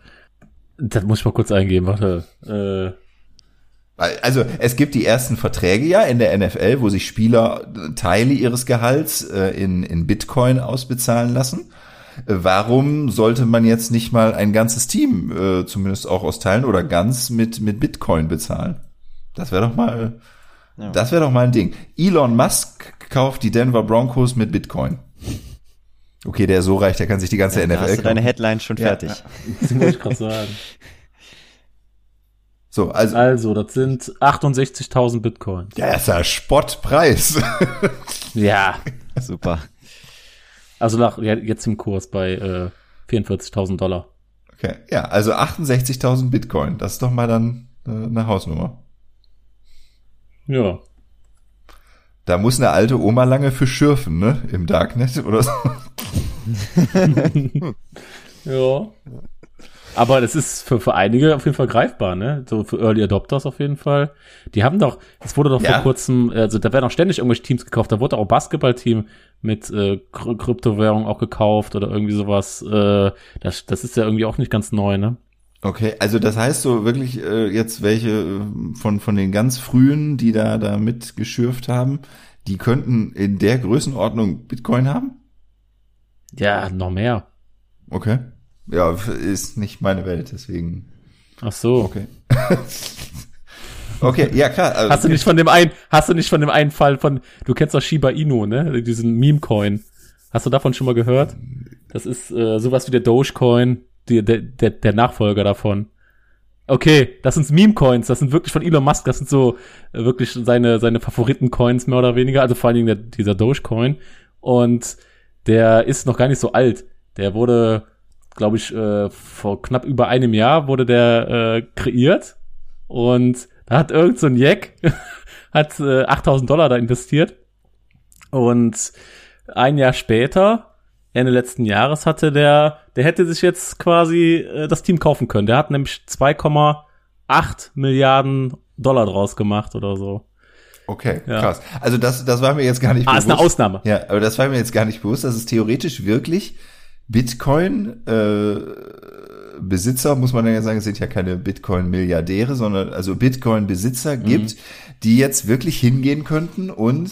Das muss ich mal kurz eingeben, warte. Äh. Also es gibt die ersten Verträge ja in der NFL, wo sich Spieler Teile ihres Gehalts äh, in, in Bitcoin ausbezahlen lassen. Äh, warum sollte man jetzt nicht mal ein ganzes Team, äh, zumindest auch aus Teilen oder ganz mit, mit Bitcoin bezahlen? Das wäre doch mal ja. Das wäre doch mal ein Ding. Elon Musk kauft die Denver Broncos mit Bitcoin. Okay, der ist so reich, der kann sich die ganze ja, NFL da hast du deine Headline schon ja. fertig. Das muss ich gerade sagen. So, also, also, das sind 68.000 Bitcoin. Ja, das ist ja Spottpreis. ja, super. Also nach jetzt im Kurs bei äh, 44.000 Dollar. Okay, ja, also 68.000 Bitcoin. Das ist doch mal dann äh, eine Hausnummer. Ja. Da muss eine alte Oma lange für schürfen, ne? Im Darknet oder so. ja. Aber das ist für, für einige auf jeden Fall greifbar, ne? So für Early Adopters auf jeden Fall. Die haben doch, es wurde doch ja. vor kurzem, also da werden auch ständig irgendwelche Teams gekauft. Da wurde auch Basketballteam mit äh, Kryptowährung auch gekauft oder irgendwie sowas. Äh, das, das ist ja irgendwie auch nicht ganz neu, ne? Okay, also das heißt so wirklich äh, jetzt welche äh, von von den ganz frühen, die da da mitgeschürft haben, die könnten in der Größenordnung Bitcoin haben? Ja, noch mehr. Okay. Ja, ist nicht meine Welt, deswegen. Ach so. Okay. Okay, ja klar. Also, Hast du nicht von dem einen, hast du nicht von dem einen Fall von, du kennst doch Shiba Inu, ne? Diesen Meme-Coin. Hast du davon schon mal gehört? Das ist äh, sowas wie der Dogecoin, die, der, der, der Nachfolger davon. Okay, das sind Meme-Coins, das sind wirklich von Elon Musk, das sind so äh, wirklich seine, seine Favoriten-Coins mehr oder weniger, also vor allen Dingen der, dieser Dogecoin. Und der ist noch gar nicht so alt. Der wurde, glaube ich, äh, vor knapp über einem Jahr wurde der äh, kreiert. Und da hat irgend so ein Jack, hat äh, 8000 Dollar da investiert. Und ein Jahr später, Ende letzten Jahres, hatte der, der hätte sich jetzt quasi äh, das Team kaufen können. Der hat nämlich 2,8 Milliarden Dollar draus gemacht oder so. Okay, Ja. krass. Also das, das war mir jetzt gar nicht Ah, ist bewusst. eine Ausnahme. Ja, aber das war mir jetzt gar nicht bewusst, dass es theoretisch wirklich Bitcoin äh, Besitzer, muss man ja sagen, es sind ja keine Bitcoin-Milliardäre, sondern also Bitcoin-Besitzer gibt, die jetzt wirklich hingehen könnten und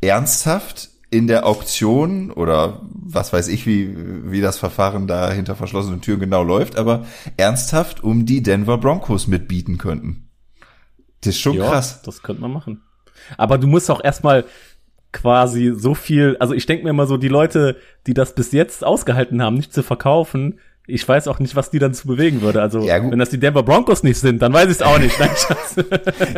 ernsthaft in der Auktion oder was weiß ich, wie, wie das Verfahren da hinter verschlossenen Türen genau läuft, aber ernsthaft um die Denver Broncos mitbieten könnten. Das ist schon Ja, krass. Das könnte man machen. Aber du musst auch erstmal quasi so viel, also ich denke mir immer so, die Leute, die das bis jetzt ausgehalten haben, nicht zu verkaufen, ich weiß auch nicht, was die dann zu bewegen würde. Also, Ja, wenn das die Denver Broncos nicht sind, dann weiß ich es auch nicht. Nein.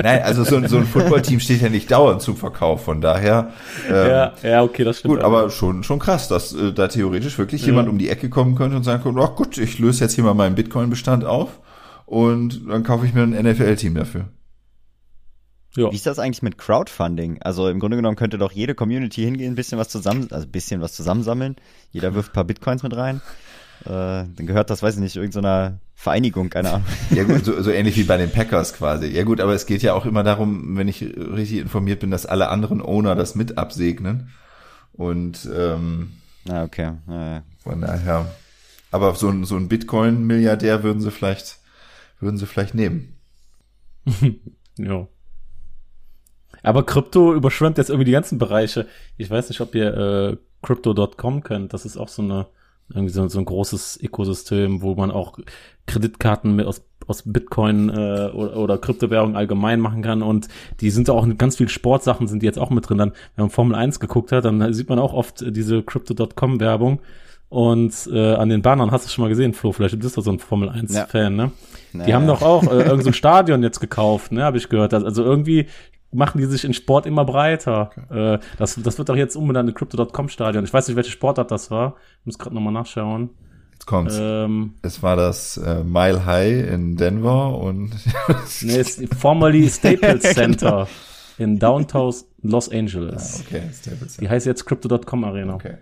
Nein, also so, ein- so ein Footballteam steht ja nicht dauernd zum Verkauf, von daher. Ähm, ja, ja, okay, das stimmt. Gut, aber schon, schon krass, dass äh, da theoretisch wirklich jemand um die Ecke kommen könnte und sagen könnte, ach gut, ich löse jetzt hier mal meinen Bitcoin-Bestand auf und dann kaufe ich mir ein NFL-Team dafür. ja. Wie ist das eigentlich mit Crowdfunding? Also im Grunde genommen könnte doch jede Community hingehen, ein bisschen was zusammen, also ein bisschen was zusammensammeln. Jeder wirft ein paar Bitcoins mit rein. Äh, dann gehört das, weiß ich nicht, irgendeiner Vereinigung, keine Ahnung. Ja gut, so, so ähnlich wie bei den Packers quasi. Ja gut, aber es geht ja auch immer darum, wenn ich richtig informiert bin, dass alle anderen Owner das mit absegnen. Und ähm, Ah, okay. Äh, von daher. Aber so ein, so ein Bitcoin-Milliardär würden sie vielleicht, würden sie vielleicht nehmen. Ja. Aber Krypto überschwemmt jetzt irgendwie die ganzen Bereiche. Ich weiß nicht, ob ihr äh, Crypto.com kennt. Das ist auch so eine irgendwie so, so ein großes Ökosystem, wo man auch Kreditkarten mit aus, aus Bitcoin äh, oder, oder Kryptowährung allgemein machen kann. Und die sind auch in ganz viel Sportsachen sind die jetzt auch mit drin. Dann, wenn man Formel 1 geguckt hat, dann sieht man auch oft äh, diese Crypto.com Werbung. Und äh, an den Bannern hast du schon mal gesehen, Flo, vielleicht bist du so ein Formel 1 Ja. Fan, ne? Die naja. haben doch auch äh, irgend so Stadion jetzt gekauft, ne, habe ich gehört. Also irgendwie machen die sich in Sport immer breiter. Äh, das, das wird doch jetzt umbenannt in Crypto.com Stadion. Ich weiß nicht, welche Sportart das war. Ich muss gerade nochmal nachschauen. Jetzt kommt's. Ähm, Es war das äh, Mile High in Denver und nee, ist formerly Staples Center in Downtown Los Angeles. okay, Staples. Die heißt jetzt Crypto.com Arena. Okay.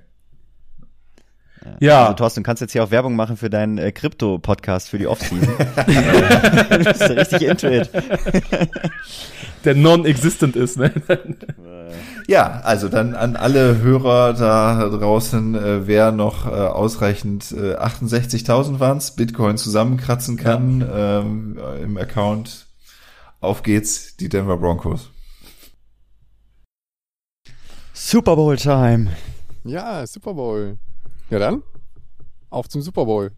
Ja, Also Thorsten, du kannst jetzt hier auch Werbung machen für deinen äh, Krypto-Podcast für die Offseason. du bist ja richtig into it. der non-existent ist, ne? Ja, also dann an alle Hörer da draußen, äh, wer noch äh, ausreichend äh, 68.000 waren's Bitcoin zusammenkratzen kann ähm, äh, im Account, auf geht's, die Denver Broncos. Super Bowl Time. Ja, Super Bowl. Ja dann, auf zum Super Bowl.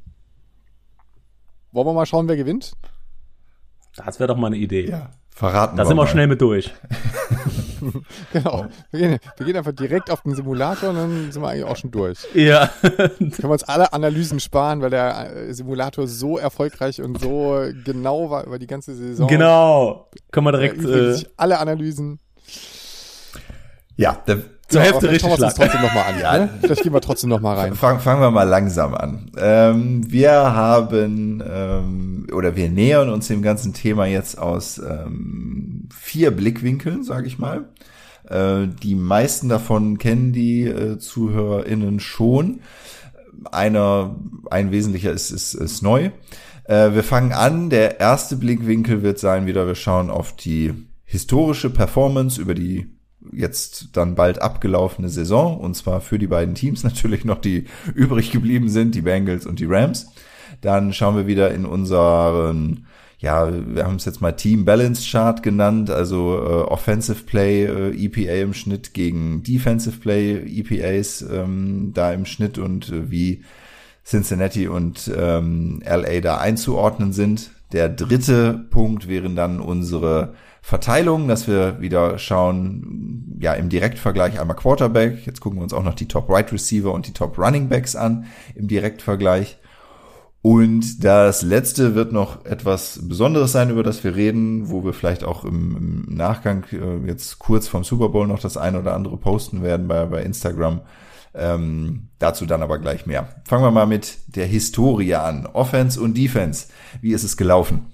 Wollen wir mal schauen, wer gewinnt? Das wäre doch mal eine Idee. Ja, verraten Da sind wir mal. schnell mit durch. Genau. Wir gehen, wir gehen einfach direkt auf den Simulator und dann sind wir eigentlich auch schon durch. Ja. Können wir uns alle Analysen sparen, weil der äh, Simulator so erfolgreich und so genau war über die ganze Saison. genau. Können wir Da direkt äh, alle Analysen. Ja, da, zur Ja, Hälfte richtig schauen wir uns trotzdem nochmal an. Ja. Ne? Vielleicht gehen wir trotzdem nochmal rein. Fang, fangen wir mal langsam an. Ähm, wir haben ähm, oder wir nähern uns dem ganzen Thema jetzt aus ähm, vier Blickwinkeln, sage ich mal. Äh, die meisten davon kennen die äh, ZuhörerInnen schon. Einer, ein wesentlicher ist, ist, ist neu. Äh, wir fangen an. Der erste Blickwinkel wird sein wieder, wir schauen auf die historische Performance über die jetzt dann bald abgelaufene Saison und zwar für die beiden Teams natürlich noch, die übrig geblieben sind, die Bengals und die Rams. Dann schauen wir wieder in unseren, ja, wir haben es jetzt mal Team Balance Chart genannt, also äh, Offensive Play äh, EPA im Schnitt gegen Defensive Play EPAs ähm, da im Schnitt und äh, wie Cincinnati und ähm, LA da einzuordnen sind. Der dritte Punkt wären dann unsere Verteilung, dass wir wieder schauen, ja, im Direktvergleich einmal Quarterback. Jetzt gucken wir uns auch noch die Top Right Receiver und die Top Running Backs an im Direktvergleich. Und das letzte wird noch etwas Besonderes sein, über das wir reden, wo wir vielleicht auch im, im Nachgang äh, jetzt kurz vom Super Bowl noch das eine oder andere posten werden bei, bei Instagram. Ähm, dazu dann aber gleich mehr. Fangen wir mal mit der Historie an. Offense und Defense. Wie ist es gelaufen?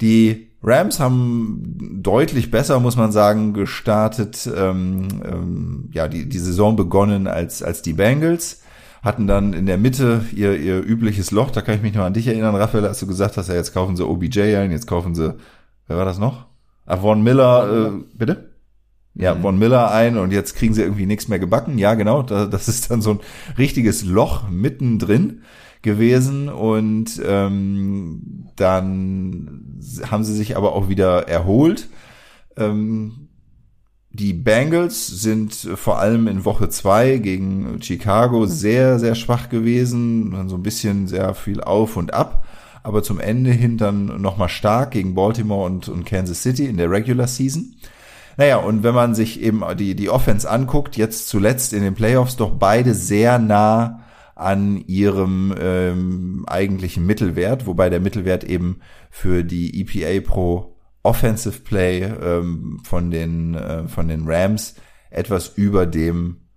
Die Rams haben deutlich besser, muss man sagen, gestartet, ähm, ähm, ja, die, die Saison begonnen als, als die Bengals. Hatten dann in der Mitte ihr, ihr übliches Loch, da kann ich mich noch an dich erinnern, Raphael, als du gesagt hast, ja, jetzt kaufen sie OBJ ein, jetzt kaufen sie, wer war das noch? Ah, Von Miller, äh, bitte? Ja, mhm. Von Miller ein und jetzt kriegen sie irgendwie nichts mehr gebacken. Ja, genau, da, das ist dann so ein richtiges Loch mittendrin gewesen und ähm, dann haben sie sich aber auch wieder erholt. Ähm, die Bengals sind vor allem in Woche zwei gegen Chicago sehr, sehr schwach gewesen, dann so ein bisschen sehr viel auf und ab, aber zum Ende hin dann nochmal stark gegen Baltimore und, und Kansas City in der Regular Season. Naja, und wenn man sich eben die, die Offense anguckt, jetzt zuletzt in den Playoffs doch beide sehr nah an ihrem ähm, eigentlichen Mittelwert, wobei der Mittelwert eben für die EPA pro Offensive Play ähm, von den äh, von den Rams etwas über dem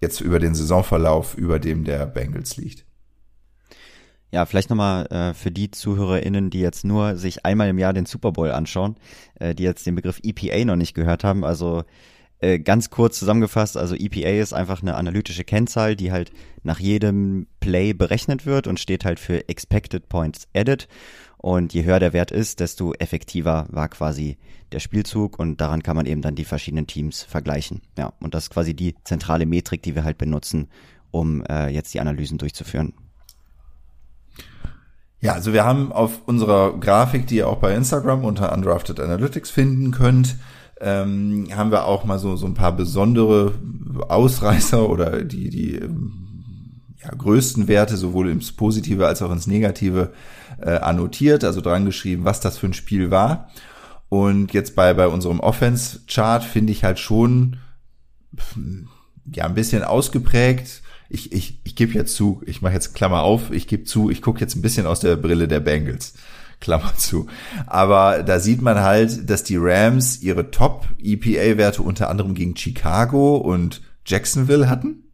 jetzt über den Saisonverlauf über dem der Bengals liegt. Ja, vielleicht nochmal äh, für die ZuhörerInnen, die jetzt nur sich einmal im Jahr den Super Bowl anschauen, äh, die jetzt den Begriff EPA noch nicht gehört haben. Also äh, ganz kurz zusammengefasst, also EPA ist einfach eine analytische Kennzahl, die halt nach jedem Play berechnet wird und steht halt für Expected Points Added. Und je höher der Wert ist, desto effektiver war quasi der Spielzug und daran kann man eben dann die verschiedenen Teams vergleichen. Ja, und das ist quasi die zentrale Metrik, die wir halt benutzen, um äh, jetzt die Analysen durchzuführen. Ja, also wir haben auf unserer Grafik, die ihr auch bei Instagram unter Undrafted Analytics finden könnt, ähm, haben wir auch mal so, so ein paar besondere Ausreißer oder die, die ähm, ja, größten Werte sowohl ins Positive als auch ins Negative äh, annotiert, also dran geschrieben, was das für ein Spiel war. Und jetzt bei, bei unserem Offense-Chart finde ich halt schon ja ein bisschen ausgeprägt. Ich, ich, ich gebe jetzt zu, ich mache jetzt Klammer auf, ich gebe zu, ich gucke jetzt ein bisschen aus der Brille der Bengals. Klammer zu. Aber da sieht man halt, dass die Rams ihre Top-EPA-Werte unter anderem gegen Chicago und Jacksonville hatten.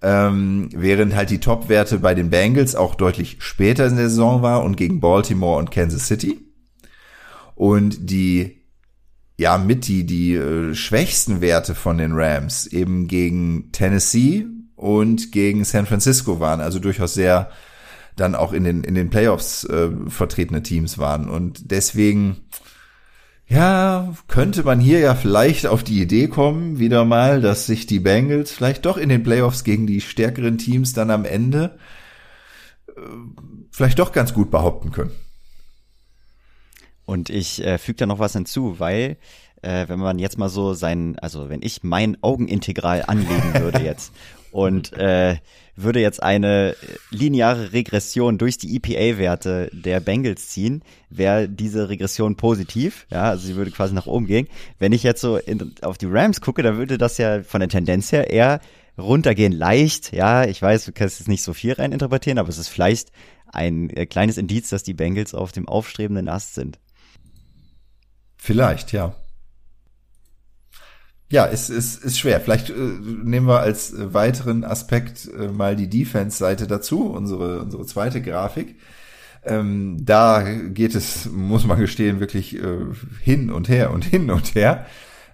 Ähm, während halt die Top-Werte bei den Bengals auch deutlich später in der Saison war und gegen Baltimore und Kansas City. Und die, ja, mit die, die äh, schwächsten Werte von den Rams eben gegen Tennessee und gegen San Francisco waren, also durchaus sehr dann auch in den, in den Playoffs äh, vertretene Teams waren. Und deswegen, ja, könnte man hier ja vielleicht auf die Idee kommen, wieder mal, dass sich die Bengals vielleicht doch in den Playoffs gegen die stärkeren Teams dann am Ende äh, vielleicht doch ganz gut behaupten können. Und ich äh, füge da noch was hinzu, weil äh, wenn man jetzt mal so sein, also wenn ich mein Augenintegral anlegen würde jetzt und äh, würde jetzt eine lineare Regression durch die EPA-Werte der Bengals ziehen, wäre diese Regression positiv. Ja, also sie würde quasi nach oben gehen. Wenn ich jetzt so in, auf die Rams gucke, dann würde das ja von der Tendenz her eher runtergehen. Leicht, ja, ich weiß, du kannst jetzt nicht so viel rein interpretieren, aber es ist vielleicht ein äh, kleines Indiz, dass die Bengals auf dem aufstrebenden Ast sind. Vielleicht, ja. Ja, es ist, ist schwer. Vielleicht äh, nehmen wir als äh, weiteren Aspekt äh, mal die Defense-Seite dazu, unsere, unsere zweite Grafik. Ähm, da geht es, muss man gestehen, wirklich äh, hin und her und hin und her.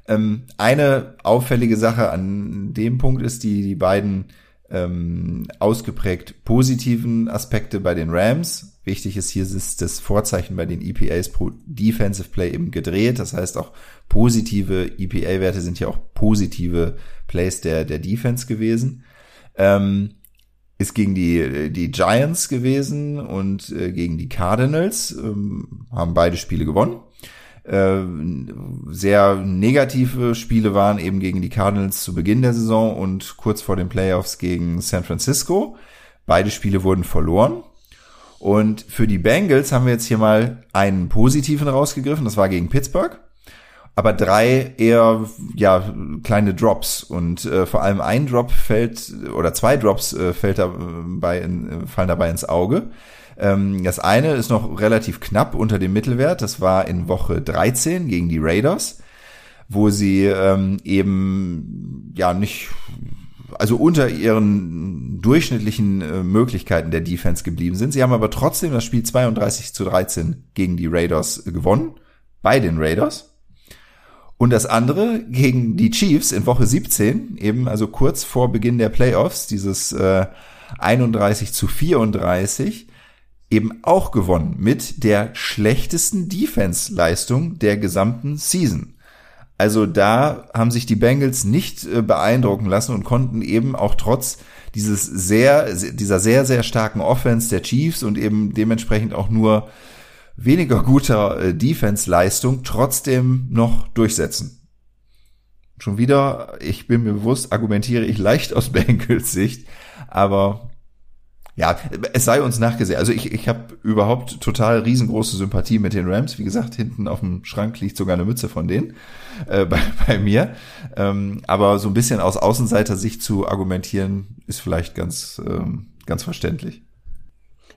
Ähm, eine auffällige Sache an dem Punkt ist, die, die beiden ähm, ausgeprägt positiven Aspekte bei den Rams Wichtig ist, hier ist das Vorzeichen bei den EPAs pro Defensive Play eben gedreht. Das heißt, auch positive EPA-Werte sind ja auch positive Plays der, der Defense gewesen. Ähm, ist gegen die, die Giants gewesen und äh, gegen die Cardinals, ähm, haben beide Spiele gewonnen. Äh, sehr negative Spiele waren eben gegen die Cardinals zu Beginn der Saison und kurz vor den Playoffs gegen San Francisco Beide Spiele wurden verloren. Und für die Bengals haben wir jetzt hier mal einen positiven rausgegriffen. Das war gegen Pittsburgh. Aber drei eher ja kleine Drops und äh, vor allem ein Drop fällt oder zwei Drops äh, fällt dabei in, fallen dabei ins Auge. Ähm, das eine ist noch relativ knapp unter dem Mittelwert. Das war in Woche 13 gegen die Raiders, wo sie ähm, eben ja nicht also unter ihren durchschnittlichen äh, Möglichkeiten der Defense geblieben sind. Sie haben aber trotzdem das Spiel 32 zu 13 gegen die Raiders gewonnen, bei den Raiders. Und das andere gegen die Chiefs in Woche 17, eben also kurz vor Beginn der Playoffs, dieses äh, 31 zu 34, eben auch gewonnen mit der schlechtesten Defense-Leistung der gesamten Season. Also da haben sich die Bengals nicht äh, beeindrucken lassen und konnten eben auch trotz dieses sehr, dieser sehr, sehr starken Offense der Chiefs und eben dementsprechend auch nur weniger guter äh, Defense-Leistung trotzdem noch durchsetzen. Schon wieder, ich bin mir bewusst, argumentiere ich leicht aus Bengals Sicht, aber ja, es sei uns nachgesehen. Also ich, ich habe überhaupt total riesengroße Sympathie mit den Rams. Wie gesagt, hinten auf dem Schrank liegt sogar eine Mütze von denen äh, bei, bei mir. Ähm, aber so ein bisschen aus Außenseiter-Sicht zu argumentieren, ist vielleicht ganz, ähm, ganz verständlich.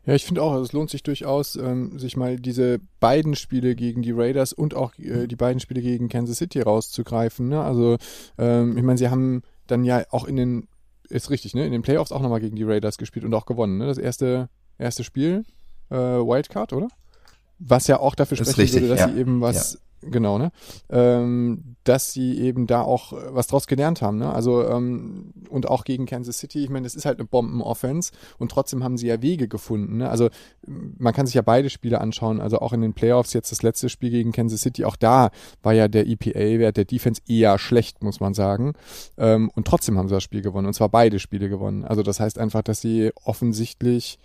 Ja, ich finde auch, also es lohnt sich durchaus, ähm, sich mal diese beiden Spiele gegen die Raiders und auch äh, die beiden Spiele gegen Kansas City rauszugreifen. Ne? Also ähm, ich meine, sie haben dann ja auch in den ist richtig, ne? In den Playoffs auch nochmal gegen die Raiders gespielt und auch gewonnen, ne? Das erste, erste Spiel, äh, Wildcard, oder? Was ja auch dafür sprechen richtig, würde, dass ja. sie eben was Genau, ne? Ähm, dass sie eben da auch äh, was draus gelernt haben, ne? Also, ähm, und auch gegen Kansas City, ich meine, das ist halt eine Bomben-Offense und trotzdem haben sie ja Wege gefunden, ne? Also, man kann sich ja beide Spiele anschauen, also auch in den Playoffs, jetzt das letzte Spiel gegen Kansas City, auch da war ja der EPA-Wert der Defense eher schlecht, muss man sagen. Ähm, und trotzdem haben sie das Spiel gewonnen, und zwar beide Spiele gewonnen. Also, das heißt einfach, dass sie offensichtlich,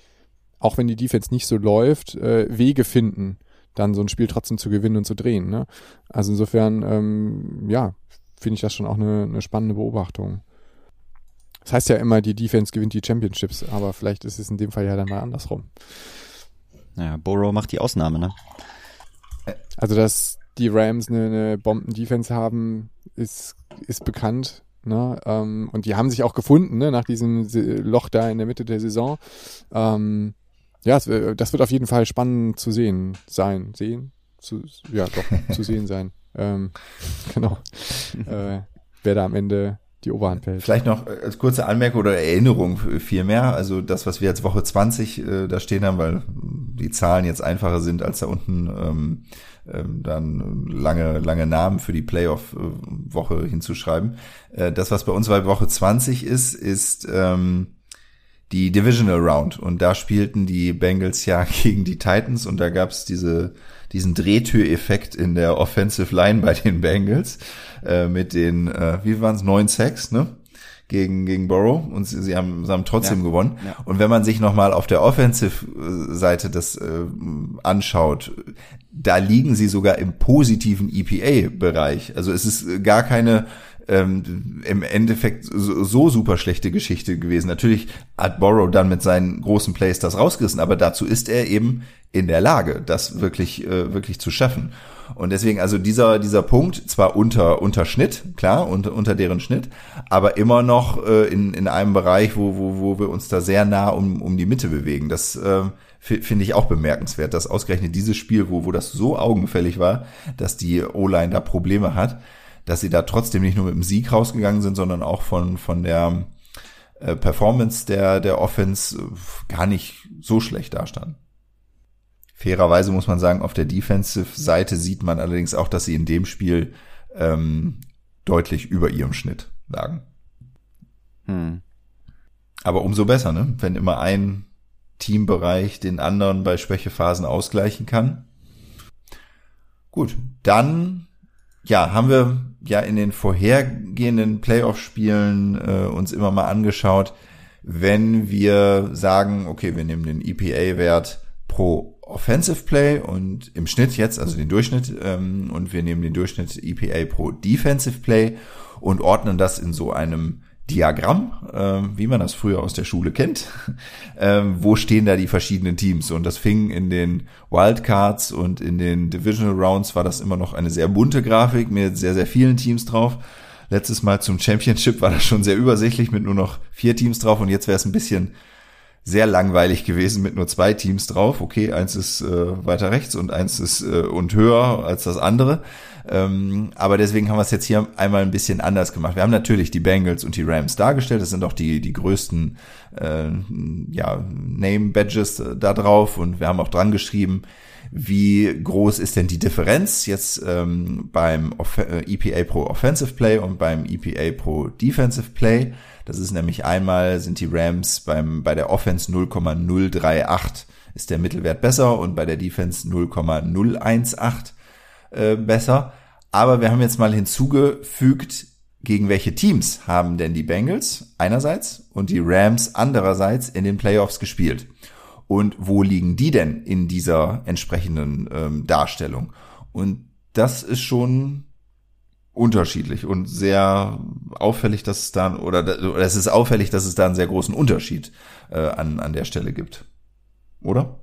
auch wenn die Defense nicht so läuft, äh, Wege finden dann so ein Spiel trotzdem zu gewinnen und zu drehen. Ne? Also insofern, ähm, ja, finde ich das schon auch eine, eine spannende Beobachtung. Das heißt ja immer, die Defense gewinnt die Championships, aber vielleicht ist es in dem Fall ja dann mal andersrum. Naja, Burrow macht die Ausnahme, ne? Also, dass die Rams eine, eine Bomben-Defense haben, ist, ist bekannt. Ne? Ähm, und die haben sich auch gefunden, ne? nach diesem Loch da in der Mitte der Saison. Ähm, ja, das wird auf jeden Fall spannend zu sehen sein. Sehen? Zu, ja, doch, zu sehen sein. Ähm, genau. äh, wer da am Ende die Oberhand hält. Vielleicht noch als kurze Anmerkung oder Erinnerung vielmehr. Also das, was wir jetzt Woche 20 äh, da stehen haben, weil die Zahlen jetzt einfacher sind, als da unten ähm, ähm, dann lange, lange Namen für die Playoff-Woche hinzuschreiben. Äh, das, was bei uns bei Woche 20 ist, ist ähm, die Divisional Round. Und da spielten die Bengals ja gegen die Titans. Und da gab es diese diesen Drehtüreffekt in der Offensive Line bei den Bengals äh, mit den äh, wie waren es neun Sacks ne? Gegen gegen Burrow. Und sie, sie haben sie haben trotzdem ja, gewonnen. Ja. und wenn man sich noch mal auf der Offensive Seite das äh, anschaut da liegen sie sogar im positiven EPA Bereich also es ist gar keine ähm, im Endeffekt so, so super schlechte Geschichte gewesen. Natürlich hat Borrow dann mit seinen großen Plays das rausgerissen, aber dazu ist er eben in der Lage, das wirklich, äh, wirklich zu schaffen. Und deswegen, also dieser, dieser Punkt, zwar unter, unter Schnitt, klar, unter, unter deren Schnitt, aber immer noch äh, in, in einem Bereich, wo, wo, wo wir uns da sehr nah um, um die Mitte bewegen. Das äh, finde ich auch bemerkenswert, dass ausgerechnet dieses Spiel, wo, wo das so augenfällig war, dass die O-Line da Probleme hat, dass sie da trotzdem nicht nur mit dem Sieg rausgegangen sind, sondern auch von, von der äh, Performance der, der Offense äh, gar nicht so schlecht dastanden. Fairerweise muss man sagen, auf der Defensive-Seite sieht man allerdings auch, dass sie in dem Spiel ähm, deutlich über ihrem Schnitt lagen. Hm. Aber umso besser, ne? Wenn immer ein Teambereich den anderen bei Schwächephasen ausgleichen kann. Gut, dann ja, haben wir ja in den vorhergehenden Playoff-Spielen äh, uns immer mal angeschaut, wenn wir sagen, okay, wir nehmen den EPA-Wert pro Offensive Play und im Schnitt jetzt, also den Durchschnitt, ähm, und wir nehmen den Durchschnitt EPA pro Defensive Play und ordnen das in so einem Diagramm, äh, wie man das früher aus der Schule kennt. äh, wo stehen da die verschiedenen Teams? Und das fing in den Wildcards und in den Divisional Rounds war das immer noch eine sehr bunte Grafik mit sehr, sehr vielen Teams drauf. Letztes Mal zum Championship war das schon sehr übersichtlich mit nur noch vier Teams drauf und jetzt wäre es ein bisschen sehr langweilig gewesen mit nur zwei Teams drauf. Okay, eins ist äh, weiter rechts und eins ist äh, und höher als das andere. Ähm, aber deswegen haben wir es jetzt hier einmal ein bisschen anders gemacht. Wir haben natürlich die Bengals und die Rams dargestellt. Das sind auch die, die größten äh, ja, Name-Badges äh, da drauf. Und wir haben auch dran geschrieben, wie groß ist denn die Differenz jetzt ähm, beim Off äh, EPA pro Offensive Play und beim EPA pro Defensive Play. Das ist nämlich einmal sind die Rams beim bei der Offense 0,038 ist der Mittelwert besser und bei der Defense 0,018 äh, besser. Aber wir haben jetzt mal hinzugefügt, gegen welche Teams haben denn die Bengals einerseits und die Rams andererseits in den Playoffs gespielt? Und wo liegen die denn in dieser entsprechenden ähm, Darstellung? Und das ist schon unterschiedlich und sehr auffällig, dass es dann oder, oder es ist auffällig, dass es da einen sehr großen Unterschied äh, an an der Stelle gibt, oder?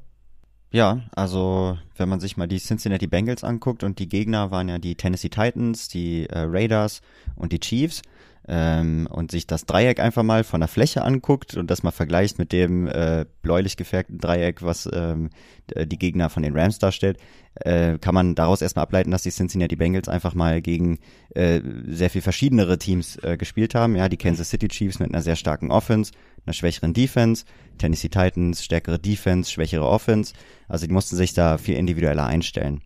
Ja, also wenn man sich mal die Cincinnati Bengals anguckt und die Gegner waren ja die Tennessee Titans, die äh, Raiders und die Chiefs ähm, und sich das Dreieck einfach mal von der Fläche anguckt und das mal vergleicht mit dem äh, bläulich gefärbten Dreieck, was ähm, die Gegner von den Rams darstellt, äh, kann man daraus erstmal ableiten, dass die Cincinnati Bengals einfach mal gegen äh, sehr viel verschiedenere Teams äh, gespielt haben. Ja, die Kansas City Chiefs mit einer sehr starken Offense, einer schwächeren Defense, Tennessee Titans stärkere Defense, schwächere Offense. Also die mussten sich da viel individueller einstellen.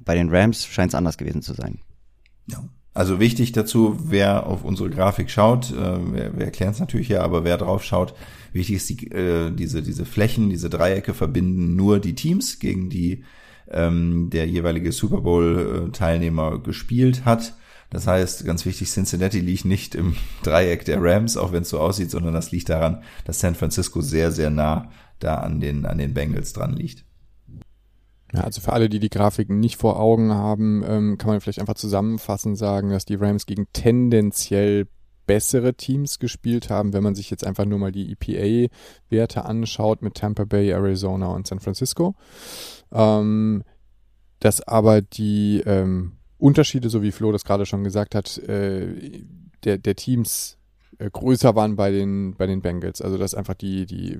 Bei den Rams scheint es anders gewesen zu sein. Ja. Also wichtig dazu, wer auf unsere Grafik schaut, äh, wir, wir erklären es natürlich ja, aber wer drauf schaut, wichtig ist die, äh, diese, diese Flächen, diese Dreiecke verbinden nur die Teams, gegen die ähm, der jeweilige Super Bowl-Teilnehmer gespielt hat. Das heißt, ganz wichtig, Cincinnati liegt nicht im Dreieck der Rams, auch wenn es so aussieht, sondern das liegt daran, dass San Francisco sehr, sehr nah da an den, an den Bengals dran liegt. Ja, also für alle, die die Grafiken nicht vor Augen haben, ähm, kann man vielleicht einfach zusammenfassend sagen, dass die Rams gegen tendenziell bessere Teams gespielt haben, wenn man sich jetzt einfach nur mal die EPA-Werte anschaut mit Tampa Bay, Arizona und San Francisco. Ähm, dass aber die ähm, Unterschiede, so wie Flo das gerade schon gesagt hat, äh, der, der Teams äh, größer waren bei den, bei den Bengals. Also dass einfach die, die,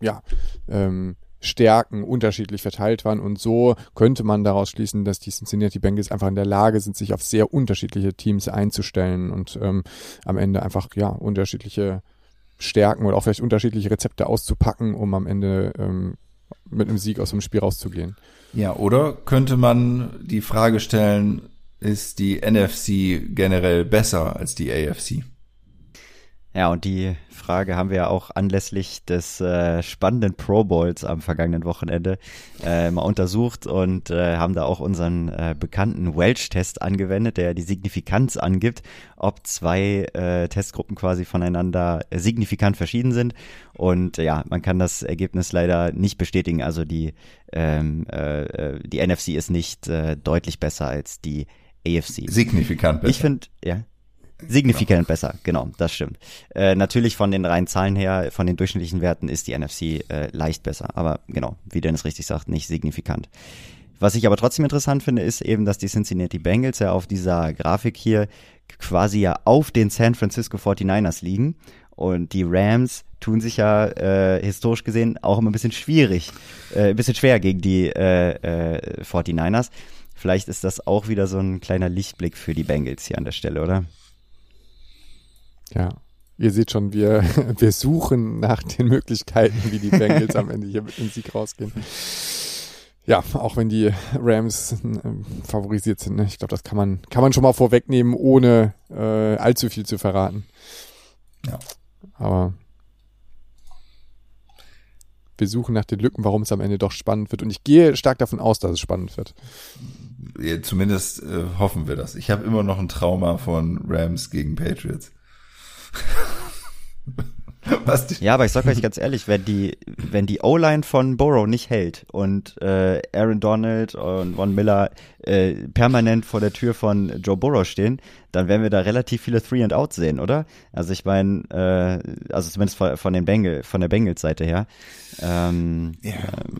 ja, ähm, Stärken unterschiedlich verteilt waren und so könnte man daraus schließen, dass die Cincinnati Bengals einfach in der Lage sind, sich auf sehr unterschiedliche Teams einzustellen und ähm, am Ende einfach ja unterschiedliche Stärken oder auch vielleicht unterschiedliche Rezepte auszupacken, um am Ende ähm, mit einem Sieg aus dem Spiel rauszugehen. Ja, oder könnte man die Frage stellen, ist die NFC generell besser als die AFC? Ja, und die Frage haben wir ja auch anlässlich des äh, spannenden Pro Bowls am vergangenen Wochenende äh, mal untersucht und äh, haben da auch unseren äh, bekannten Welch-Test angewendet, der die Signifikanz angibt, ob zwei äh, Testgruppen quasi voneinander äh, signifikant verschieden sind. Und ja, man kann das Ergebnis leider nicht bestätigen. Also die, ähm, äh, äh die NFC ist nicht äh, deutlich besser als die AFC. Signifikant besser. Ich finde, ja. Signifikant besser, genau, das stimmt. Äh, natürlich von den reinen Zahlen her, von den durchschnittlichen Werten ist die NFC äh, leicht besser, aber genau, wie Dennis richtig sagt, nicht signifikant. Was ich aber trotzdem interessant finde, ist eben, dass die Cincinnati Bengals ja auf dieser Grafik hier quasi ja auf den San Francisco 49ers liegen und die Rams tun sich ja äh, historisch gesehen auch immer ein bisschen schwierig, äh, ein bisschen schwer gegen die äh, äh, 49ers. Vielleicht ist das auch wieder so ein kleiner Lichtblick für die Bengals hier an der Stelle, oder? Ja. Ihr seht schon, wir, wir suchen nach den Möglichkeiten, wie die Bengals am Ende hier mit dem Sieg rausgehen. Ja, auch wenn die Rams äh, favorisiert sind. Ne? Ich glaube, das kann man, kann man schon mal vorwegnehmen, ohne äh, allzu viel zu verraten. Ja. Aber wir suchen nach den Lücken, warum es am Ende doch spannend wird. Und ich gehe stark davon aus, dass es spannend wird. Ja, zumindest äh, hoffen wir das. Ich habe immer noch ein Trauma von Rams gegen Patriots. Ja, aber ich sag euch ganz ehrlich, wenn die, wenn die O-Line von Burrow nicht hält und äh, Aaron Donald und Von Miller äh, permanent vor der Tür von Joe Burrow stehen, dann werden wir da relativ viele Three and Out sehen, oder? Also ich meine, äh, also zumindest von, von den Bengals, von der Bengals Seite her. Ähm, ja,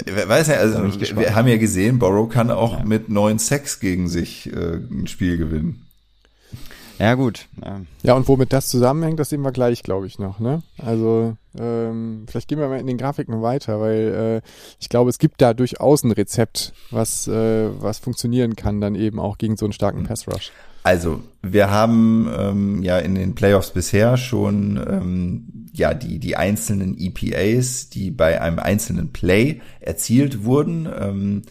äh, weiß ja, also wir haben ja gesehen, Burrow kann auch ja. mit neun Sex gegen sich äh, ein Spiel gewinnen. Ja, gut. Ja. ja, und womit das zusammenhängt, das sehen wir gleich, glaube ich, noch. Ne? Also, ähm, vielleicht gehen wir mal in den Grafiken weiter, weil äh, ich glaube, es gibt da durchaus ein Rezept, was, äh, was funktionieren kann, dann eben auch gegen so einen starken Pass Rush. Also, wir haben ähm, ja in den Playoffs bisher schon ähm, ja die die einzelnen EPAs, die bei einem einzelnen Play erzielt wurden, ähm,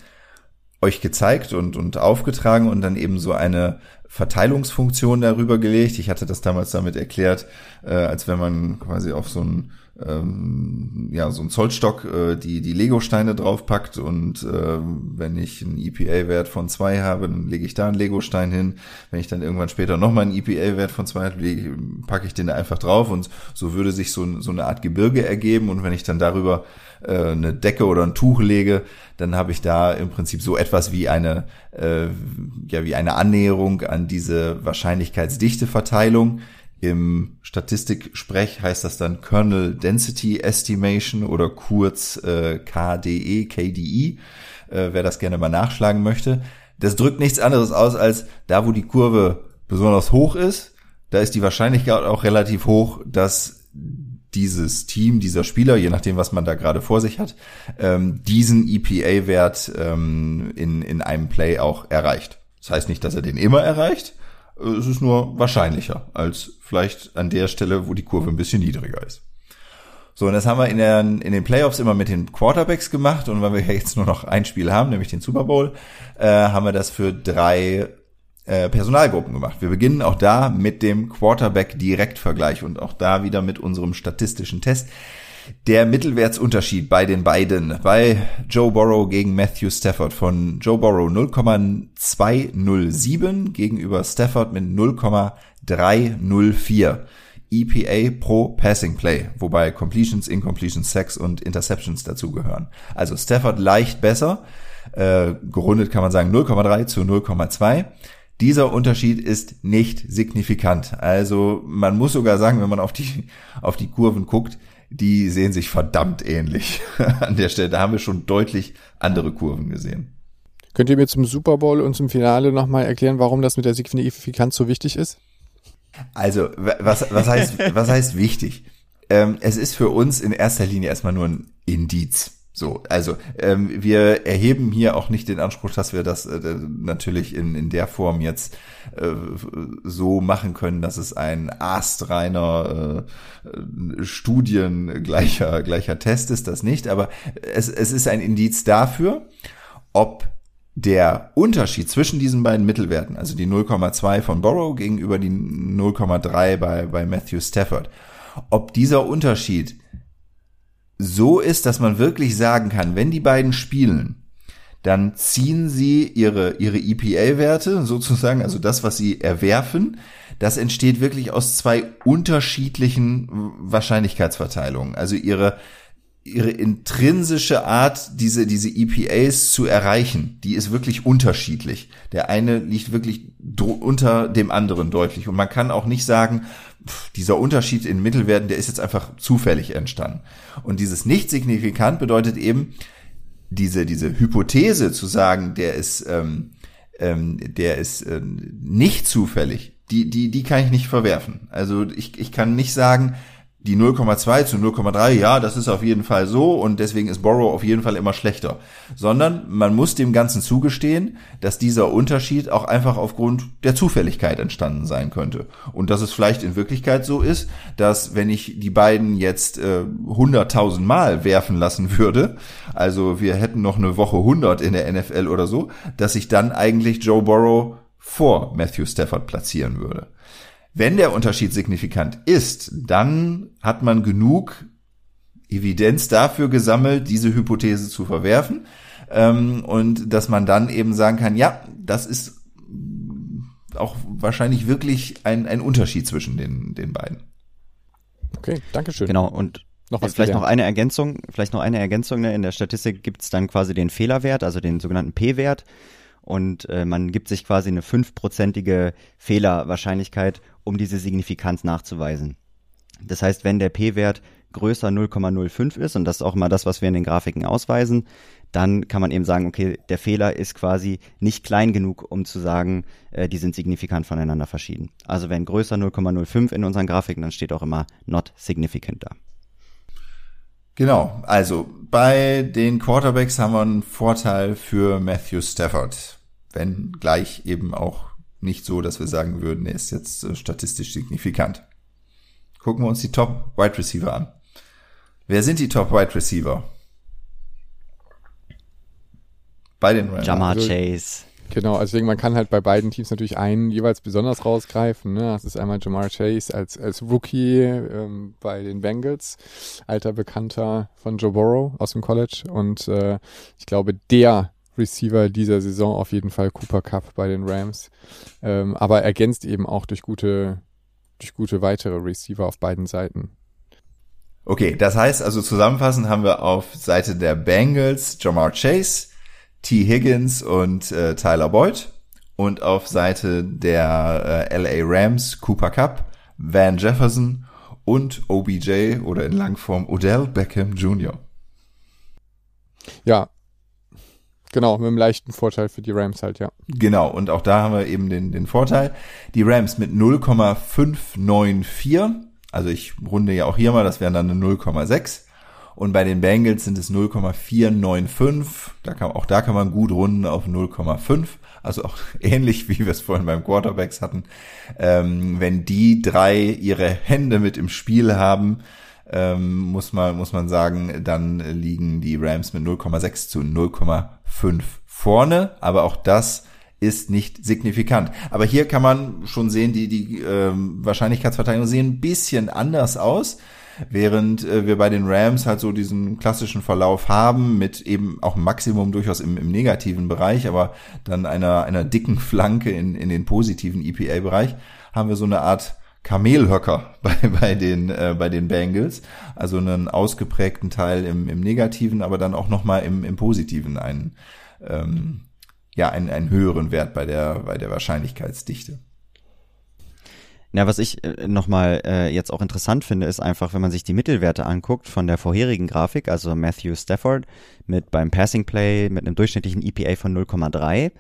euch gezeigt und und aufgetragen und dann eben so eine Verteilungsfunktion darüber gelegt. Ich hatte das damals damit erklärt, äh, als wenn man quasi auf so ein ähm, ja so ein Zollstock äh, die die Lego-Steine draufpackt und äh, wenn ich einen EPA-Wert von zwei habe, dann lege ich da einen Lego-Stein hin. Wenn ich dann irgendwann später nochmal einen EPA-Wert von zwei habe, packe ich den da einfach drauf und so würde sich so, so eine Art Gebirge ergeben und wenn ich dann darüber äh, eine Decke oder ein Tuch lege, dann habe ich da im Prinzip so etwas wie eine äh, ja wie eine Annäherung an diese Wahrscheinlichkeitsdichteverteilung. Im Statistiksprech heißt das dann Kernel Density Estimation oder kurz äh, KDE, KDE, äh, wer das gerne mal nachschlagen möchte. Das drückt nichts anderes aus als da, wo die Kurve besonders hoch ist, da ist die Wahrscheinlichkeit auch relativ hoch, dass dieses Team, dieser Spieler, je nachdem, was man da gerade vor sich hat, ähm, diesen EPA-Wert ähm, in, in einem Play auch erreicht. Das heißt nicht, dass er den immer erreicht, es ist nur wahrscheinlicher als vielleicht an der Stelle, wo die Kurve ein bisschen niedriger ist. So, und das haben wir in, der, in den Playoffs immer mit den Quarterbacks gemacht und weil wir jetzt nur noch ein Spiel haben, nämlich den Super Bowl, äh, haben wir das für drei äh, Personalgruppen gemacht. Wir beginnen auch da mit dem Quarterback-Direktvergleich und auch da wieder mit unserem statistischen Test. Der Mittelwertsunterschied bei den beiden, bei Joe Burrow gegen Matthew Stafford von Joe Burrow 0,207 gegenüber Stafford mit 0,304. EPA pro Passing Play, wobei Completions, Incompletions, Sacks und Interceptions dazugehören. Also Stafford leicht besser, äh, gerundet kann man sagen 0,3 zu 0,2. Dieser Unterschied ist nicht signifikant. Also man muss sogar sagen, wenn man auf die, auf die Kurven guckt, die sehen sich verdammt ähnlich an der Stelle. Da haben wir schon deutlich andere Kurven gesehen. Könnt ihr mir zum Super Bowl und zum Finale nochmal erklären, warum das mit der Signifikanz so wichtig ist? Also, was, was, heißt, was heißt wichtig? Ähm, es ist für uns in erster Linie erstmal nur ein Indiz. So, also ähm, wir erheben hier auch nicht den Anspruch, dass wir das äh, natürlich in, in der Form jetzt äh, so machen können, dass es ein astreiner äh, Studien gleicher, gleicher Test ist, das nicht, aber es, es ist ein Indiz dafür, ob der Unterschied zwischen diesen beiden Mittelwerten, also die 0,2 von Borrow gegenüber die 0,3 bei, bei Matthew Stafford, ob dieser Unterschied so ist, dass man wirklich sagen kann, wenn die beiden spielen, dann ziehen sie ihre, ihre EPA-Werte sozusagen, also das, was sie erwerfen, das entsteht wirklich aus zwei unterschiedlichen Wahrscheinlichkeitsverteilungen. Also ihre, ihre intrinsische Art, diese, diese EPAs zu erreichen, die ist wirklich unterschiedlich. Der eine liegt wirklich unter dem anderen deutlich. Und man kann auch nicht sagen, dieser Unterschied in Mittelwerten, der ist jetzt einfach zufällig entstanden. Und dieses nicht signifikant bedeutet eben, diese, diese Hypothese zu sagen, der ist, ähm, ähm, der ist äh, nicht zufällig, die, die, die kann ich nicht verwerfen. Also ich, ich kann nicht sagen, die 0,2 zu 0,3, ja, das ist auf jeden Fall so und deswegen ist Borrow auf jeden Fall immer schlechter. Sondern man muss dem Ganzen zugestehen, dass dieser Unterschied auch einfach aufgrund der Zufälligkeit entstanden sein könnte. Und dass es vielleicht in Wirklichkeit so ist, dass wenn ich die beiden jetzt äh, 100.000 Mal werfen lassen würde, also wir hätten noch eine Woche 100 in der NFL oder so, dass ich dann eigentlich Joe Borrow vor Matthew Stafford platzieren würde. Wenn der Unterschied signifikant ist, dann hat man genug Evidenz dafür gesammelt, diese Hypothese zu verwerfen ähm, und dass man dann eben sagen kann, ja, das ist auch wahrscheinlich wirklich ein, ein Unterschied zwischen den, den beiden. Okay, danke schön. Genau, und noch was vielleicht noch eine Ergänzung, vielleicht noch eine Ergänzung, ne? in der Statistik gibt's dann quasi den Fehlerwert, also den sogenannten P-Wert und äh, man gibt sich quasi eine fünfprozentige Fehlerwahrscheinlichkeit, um diese Signifikanz nachzuweisen. Das heißt, wenn der P-Wert größer 0,05 ist, und das ist auch immer das, was wir in den Grafiken ausweisen, dann kann man eben sagen, okay, der Fehler ist quasi nicht klein genug, um zu sagen, äh, die sind signifikant voneinander verschieden. Also wenn größer 0,05 in unseren Grafiken, dann steht auch immer not significant da. Genau, also bei den Quarterbacks haben wir einen Vorteil für Matthew Stafford wenn gleich eben auch nicht so, dass wir sagen würden, er ist jetzt äh, statistisch signifikant. Gucken wir uns die Top Wide Receiver an. Wer sind die Top Wide Receiver? Bei den Rams. Jamar also, Chase. Genau, also deswegen, man kann halt bei beiden Teams natürlich einen jeweils besonders rausgreifen. Ne? Das ist einmal Jamar Chase als, als Rookie ähm, bei den Bengals, alter Bekannter von Joe Burrow aus dem College. Und äh, ich glaube, der Receiver dieser Saison auf jeden Fall Cooper Cup bei den Rams. Ähm, aber ergänzt eben auch durch gute, durch gute weitere Receiver auf beiden Seiten. Okay, das heißt also zusammenfassend haben wir auf Seite der Bengals Jamar Chase, T. Higgins und äh, Tyler Boyd und auf Seite der äh, LA Rams Cooper Cup, Van Jefferson und OBJ oder in Langform Odell Beckham Jr. Ja, Genau, mit einem leichten Vorteil für die Rams halt, ja. Genau, und auch da haben wir eben den, den Vorteil. Die Rams mit 0,594, also ich runde ja auch hier mal, das wären dann eine 0,6. Und bei den Bengals sind es 0,495. Da kann, auch da kann man gut runden auf 0,5. Also auch ähnlich wie wir es vorhin beim Quarterbacks hatten. Ähm, wenn die drei ihre Hände mit im Spiel haben, ähm, muss man, muss man sagen, dann liegen die Rams mit 0,6 zu 0,5 vorne. Aber auch das ist nicht signifikant. Aber hier kann man schon sehen, die, die ähm, Wahrscheinlichkeitsverteilungen sehen ein bisschen anders aus. Während äh, wir bei den Rams halt so diesen klassischen Verlauf haben, mit eben auch Maximum durchaus im, im negativen Bereich, aber dann einer, einer dicken Flanke in, in den positiven EPA-Bereich, haben wir so eine Art Kamelhöcker bei, bei, den, äh, bei den Bengals. Also einen ausgeprägten Teil im, im Negativen, aber dann auch nochmal im, im Positiven einen, ähm, ja, einen, einen höheren Wert bei der, bei der Wahrscheinlichkeitsdichte. Ja, was ich äh, nochmal äh, jetzt auch interessant finde, ist einfach, wenn man sich die Mittelwerte anguckt von der vorherigen Grafik, also Matthew Stafford mit beim Passing Play mit einem durchschnittlichen EPA von 0,3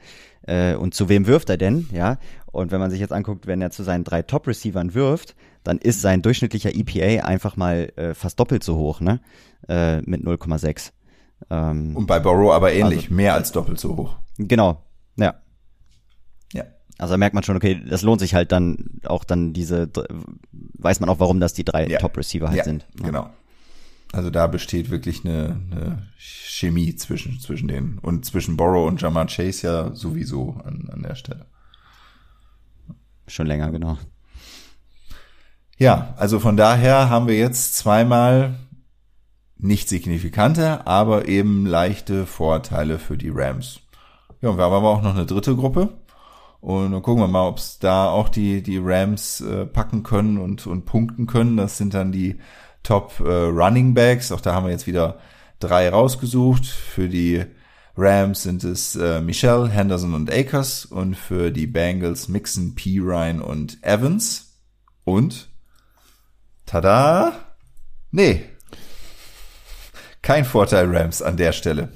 äh, und zu wem wirft er denn, ja? Und wenn man sich jetzt anguckt, wenn er zu seinen drei Top-Receivern wirft, dann ist sein durchschnittlicher EPA einfach mal äh, fast doppelt so hoch, ne? Äh, mit 0,6. Ähm, und bei Borrow aber ähnlich, also, mehr als doppelt so hoch. Genau, ja. Ja. Also da merkt man schon, okay, das lohnt sich halt dann auch dann diese, weiß man auch, warum das die drei ja. Top-Receiver halt ja, sind. Ja. Genau. Also da besteht wirklich eine, eine Chemie zwischen, zwischen denen und zwischen Borrow und Jamar Chase ja sowieso an, an der Stelle. Schon länger, genau. Ja, also von daher haben wir jetzt zweimal nicht signifikante, aber eben leichte Vorteile für die Rams. Ja, und wir haben aber auch noch eine dritte Gruppe. Und dann gucken wir mal, ob es da auch die, die Rams äh, packen können und, und punkten können. Das sind dann die Top äh, Running Backs. Auch da haben wir jetzt wieder drei rausgesucht. Für die Rams sind es äh, Michelle, Henderson und Akers und für die Bengals Mixon, P. Ryan und Evans. Und tada! Nee. Kein Vorteil Rams an der Stelle.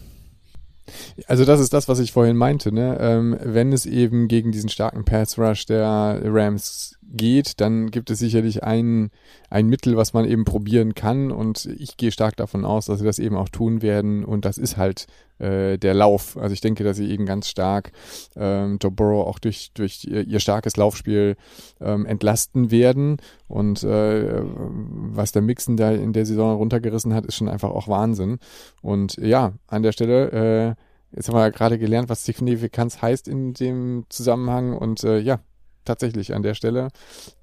Also das ist das, was ich vorhin meinte. Ne? Ähm, wenn es eben gegen diesen starken Pass Rush der Rams geht, dann gibt es sicherlich ein, ein Mittel, was man eben probieren kann. Und ich gehe stark davon aus, dass sie das eben auch tun werden. Und das ist halt äh, der Lauf. Also ich denke, dass sie eben ganz stark ähm, Joe Burrow auch durch, durch ihr, starkes Laufspiel ähm, entlasten werden. Und äh, was der Mixen da in der Saison runtergerissen hat, ist schon einfach auch Wahnsinn. Und ja, an der Stelle äh, Jetzt haben wir ja gerade gelernt, was Signifikanz heißt in dem Zusammenhang und äh, ja, tatsächlich an der Stelle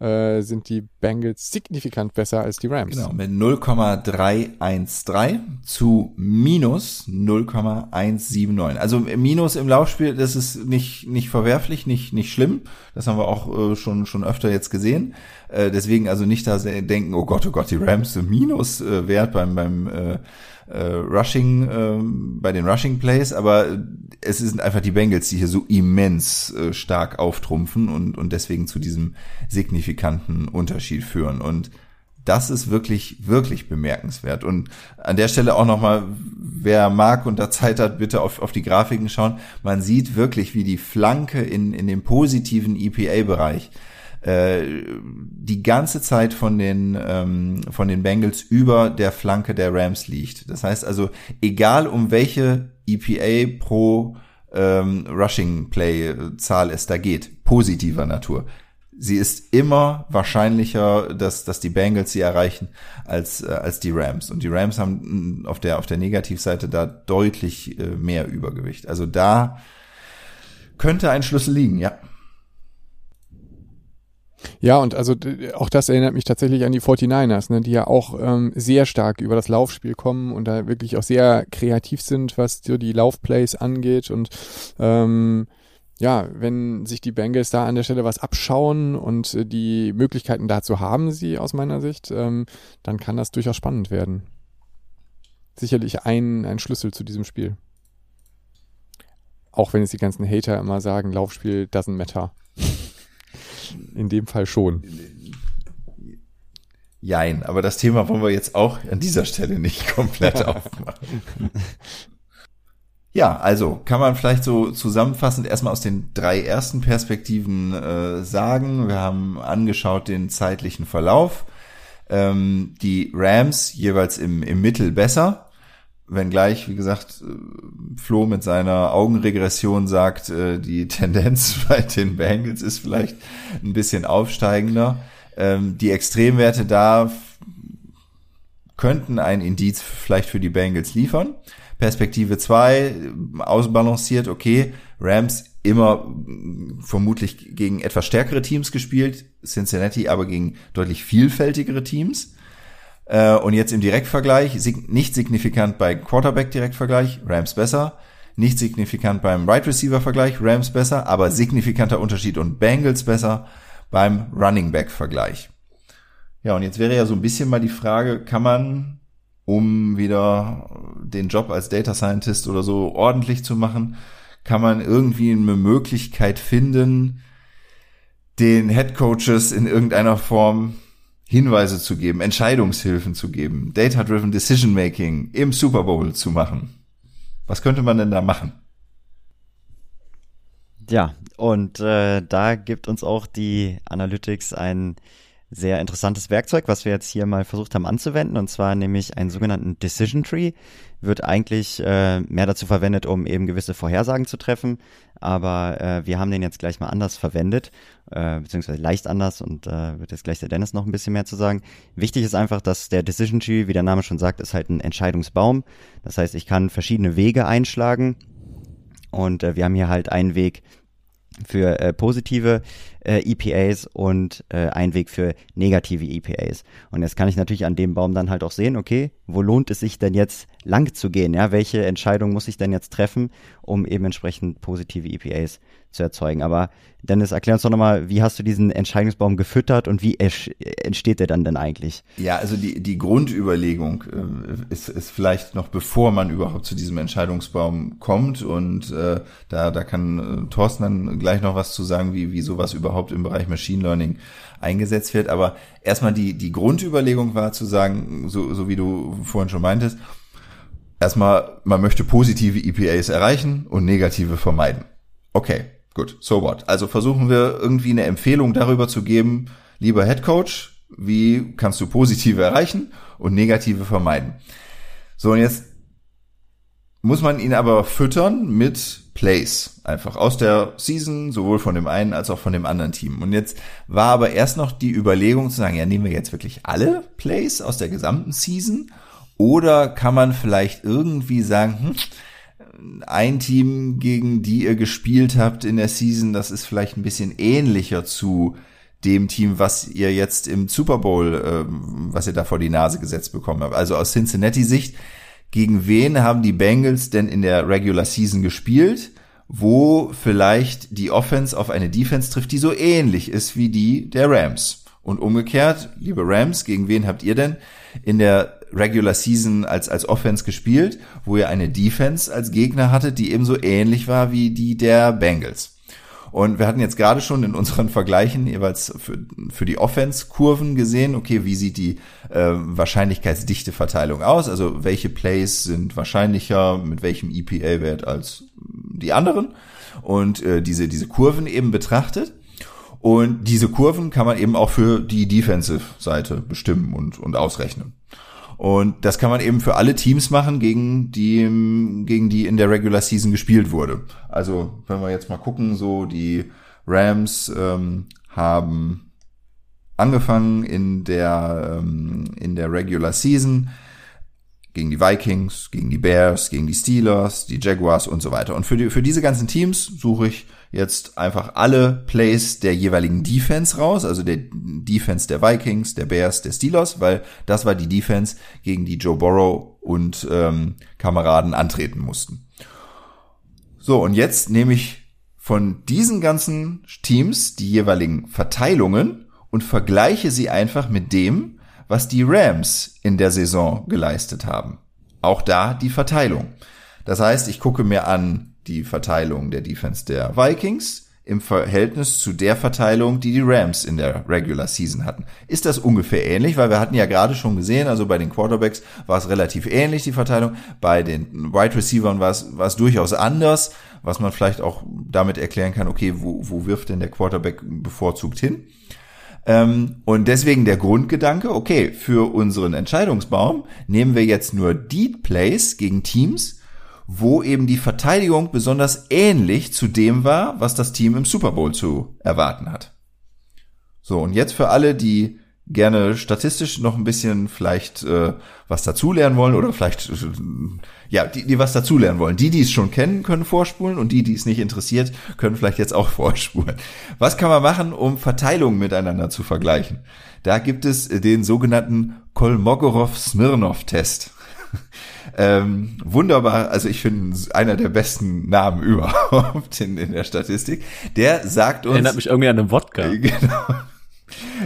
äh, sind die Bengals signifikant besser als die Rams. Genau, mit 0,313 zu minus 0,179. Also Minus im Laufspiel, das ist nicht, nicht verwerflich, nicht, nicht schlimm. Das haben wir auch äh, schon, schon öfter jetzt gesehen. Äh, deswegen also nicht da denken, oh Gott, oh Gott, die Rams sind Minuswert beim, beim äh, äh, Rushing, äh, bei den Rushing Plays, aber es sind einfach die Bengals, die hier so immens äh, stark auftrumpfen und, und deswegen zu diesem signifikanten Unterschied führen. Und das ist wirklich, wirklich bemerkenswert. Und an der Stelle auch nochmal, wer mag und da Zeit hat, bitte auf, auf die Grafiken schauen. Man sieht wirklich, wie die Flanke in, in dem positiven EPA-Bereich äh, die ganze Zeit von den, ähm, von den Bengals über der Flanke der Rams liegt. Das heißt also, egal um welche EPA pro ähm, Rushing Play Zahl es da geht, positiver Natur. Sie ist immer wahrscheinlicher, dass, dass die Bengals sie erreichen als, äh, als die Rams. Und die Rams haben auf der, auf der Negativseite da deutlich äh, mehr Übergewicht. Also da könnte ein Schlüssel liegen, ja. Ja, und also auch das erinnert mich tatsächlich an die 49ers, ne, die ja auch ähm, sehr stark über das Laufspiel kommen und da wirklich auch sehr kreativ sind, was so die Laufplays angeht. Und ähm, ja, wenn sich die Bengals da an der Stelle was abschauen und äh, die Möglichkeiten dazu haben sie aus meiner Sicht, ähm, dann kann das durchaus spannend werden. Sicherlich ein, ein Schlüssel zu diesem Spiel. Auch wenn es die ganzen Hater immer sagen, Laufspiel doesn't matter. In dem Fall schon. Jein, aber das Thema wollen wir jetzt auch an dieser Stelle nicht komplett aufmachen. Ja, also kann man vielleicht so zusammenfassend erstmal aus den drei ersten Perspektiven äh, sagen. Wir haben angeschaut den zeitlichen Verlauf. Ähm, die Rams jeweils im, im Mittel besser wenngleich, wie gesagt, äh, Flo mit seiner Augenregression sagt, äh, die Tendenz bei den Bengals ist vielleicht ein bisschen aufsteigender. Ähm, die Extremwerte da könnten ein Indiz vielleicht für die Bengals liefern. Perspektive 2, ausbalanciert, okay, Rams immer vermutlich gegen etwas stärkere Teams gespielt, Cincinnati aber gegen deutlich vielfältigere Teams. Äh, und jetzt im Direktvergleich, nicht signifikant bei Quarterback-Direktvergleich, Rams besser. Nicht signifikant beim Right Receiver-Vergleich, Rams besser, aber signifikanter Unterschied und Bengals besser beim Running Back-Vergleich. Ja, und jetzt wäre ja so ein bisschen mal die Frage, kann man, um wieder den Job als Data Scientist oder so ordentlich zu machen, kann man irgendwie eine Möglichkeit finden, den Head Coaches in irgendeiner Form Hinweise zu geben, Entscheidungshilfen zu geben, Data-Driven Decision Making im Super Bowl zu machen. Was könnte man denn da machen? Ja, und äh, da gibt uns auch die Analytics ein sehr interessantes Werkzeug, was wir jetzt hier mal versucht haben anzuwenden, und zwar nämlich einen sogenannten Decision Tree. Wird eigentlich äh, mehr dazu verwendet, um eben gewisse Vorhersagen zu treffen, aber äh, wir haben den jetzt gleich mal anders verwendet, äh, beziehungsweise leicht anders und äh, wird jetzt gleich der Dennis noch ein bisschen mehr zu sagen. Wichtig ist einfach, dass der Decision Tree, wie der Name schon sagt, ist halt ein Entscheidungsbaum. Das heißt, ich kann verschiedene Wege einschlagen und äh, wir haben hier halt einen Weg, für äh, positive äh, EPAs und äh, ein Weg für negative EPAs. Und jetzt kann ich natürlich an dem Baum dann halt auch sehen, okay, wo lohnt es sich denn jetzt lang zu gehen? Ja, welche Entscheidung muss ich denn jetzt treffen, um eben entsprechend positive EPAs zu erzeugen? Aber Dennis, erklär uns doch nochmal, wie hast du diesen Entscheidungsbaum gefüttert und wie entsteht der dann denn eigentlich? Ja, also die, die Grundüberlegung äh, ist, ist vielleicht noch bevor man überhaupt zu diesem Entscheidungsbaum kommt und äh, da, da kann äh, Thorsten dann gleich noch was zu sagen, wie, wie sowas überhaupt im Bereich Machine Learning eingesetzt wird. Aber erstmal die, die Grundüberlegung war zu sagen, so, so wie du vorhin schon meintest, erstmal, man möchte positive EPAs erreichen und negative vermeiden. Okay, gut, so what. Also versuchen wir irgendwie eine Empfehlung darüber zu geben, lieber Head Coach, wie kannst du positive erreichen und negative vermeiden. So, und jetzt muss man ihn aber füttern mit Plays. Einfach aus der Season, sowohl von dem einen als auch von dem anderen Team. Und jetzt war aber erst noch die Überlegung zu sagen, ja, nehmen wir jetzt wirklich alle Plays aus der gesamten Season? Oder kann man vielleicht irgendwie sagen, hm, ein Team, gegen die ihr gespielt habt in der Season, das ist vielleicht ein bisschen ähnlicher zu dem Team, was ihr jetzt im Super Bowl, äh, was ihr da vor die Nase gesetzt bekommen habt. Also aus Cincinnati Sicht, gegen wen haben die Bengals denn in der Regular Season gespielt, wo vielleicht die Offense auf eine Defense trifft, die so ähnlich ist wie die der Rams? Und umgekehrt, liebe Rams, gegen wen habt ihr denn in der Regular Season als, als Offense gespielt, wo ihr eine Defense als Gegner hattet, die ebenso ähnlich war wie die der Bengals? Und wir hatten jetzt gerade schon in unseren Vergleichen jeweils für, für die Offense-Kurven gesehen, okay, wie sieht die äh, wahrscheinlichkeitsdichte Verteilung aus? Also welche Plays sind wahrscheinlicher mit welchem EPA-Wert als die anderen? Und äh, diese, diese Kurven eben betrachtet. Und diese Kurven kann man eben auch für die Defensive-Seite bestimmen und, und ausrechnen. Und das kann man eben für alle Teams machen, gegen die, gegen die in der Regular Season gespielt wurde. Also, wenn wir jetzt mal gucken, so die Rams ähm, haben angefangen in der, ähm, in der Regular Season gegen die Vikings, gegen die Bears, gegen die Steelers, die Jaguars und so weiter. Und für, die, für diese ganzen Teams suche ich jetzt einfach alle Plays der jeweiligen Defense raus, also der Defense der Vikings, der Bears, der Steelers, weil das war die Defense, gegen die Joe Burrow und ähm, Kameraden antreten mussten. So, und jetzt nehme ich von diesen ganzen Teams die jeweiligen Verteilungen und vergleiche sie einfach mit dem, was die Rams in der Saison geleistet haben. Auch da die Verteilung. Das heißt, ich gucke mir an die Verteilung der Defense der Vikings im Verhältnis zu der Verteilung, die die Rams in der Regular Season hatten. Ist das ungefähr ähnlich? Weil wir hatten ja gerade schon gesehen, also bei den Quarterbacks war es relativ ähnlich, die Verteilung. Bei den Wide Receivers war es, war es durchaus anders, was man vielleicht auch damit erklären kann, okay, wo, wo wirft denn der Quarterback bevorzugt hin? Ähm, und deswegen der Grundgedanke, okay, für unseren Entscheidungsbaum nehmen wir jetzt nur die Plays gegen Teams, wo eben die Verteidigung besonders ähnlich zu dem war, was das Team im Super Bowl zu erwarten hat. So, und jetzt für alle, die gerne statistisch noch ein bisschen vielleicht äh, was dazulernen wollen oder vielleicht äh, ja, die, die was dazulernen wollen. Die, die es schon kennen, können vorspulen und die, die es nicht interessiert, können vielleicht jetzt auch vorspulen. Was kann man machen, um Verteilungen miteinander zu vergleichen? Da gibt es den sogenannten Kolmogorov-Smirnov-Test. ähm, wunderbar, also ich finde einer der besten Namen überhaupt in, in der Statistik. Der sagt uns. Erinnert mich irgendwie an den Wodka. Genau.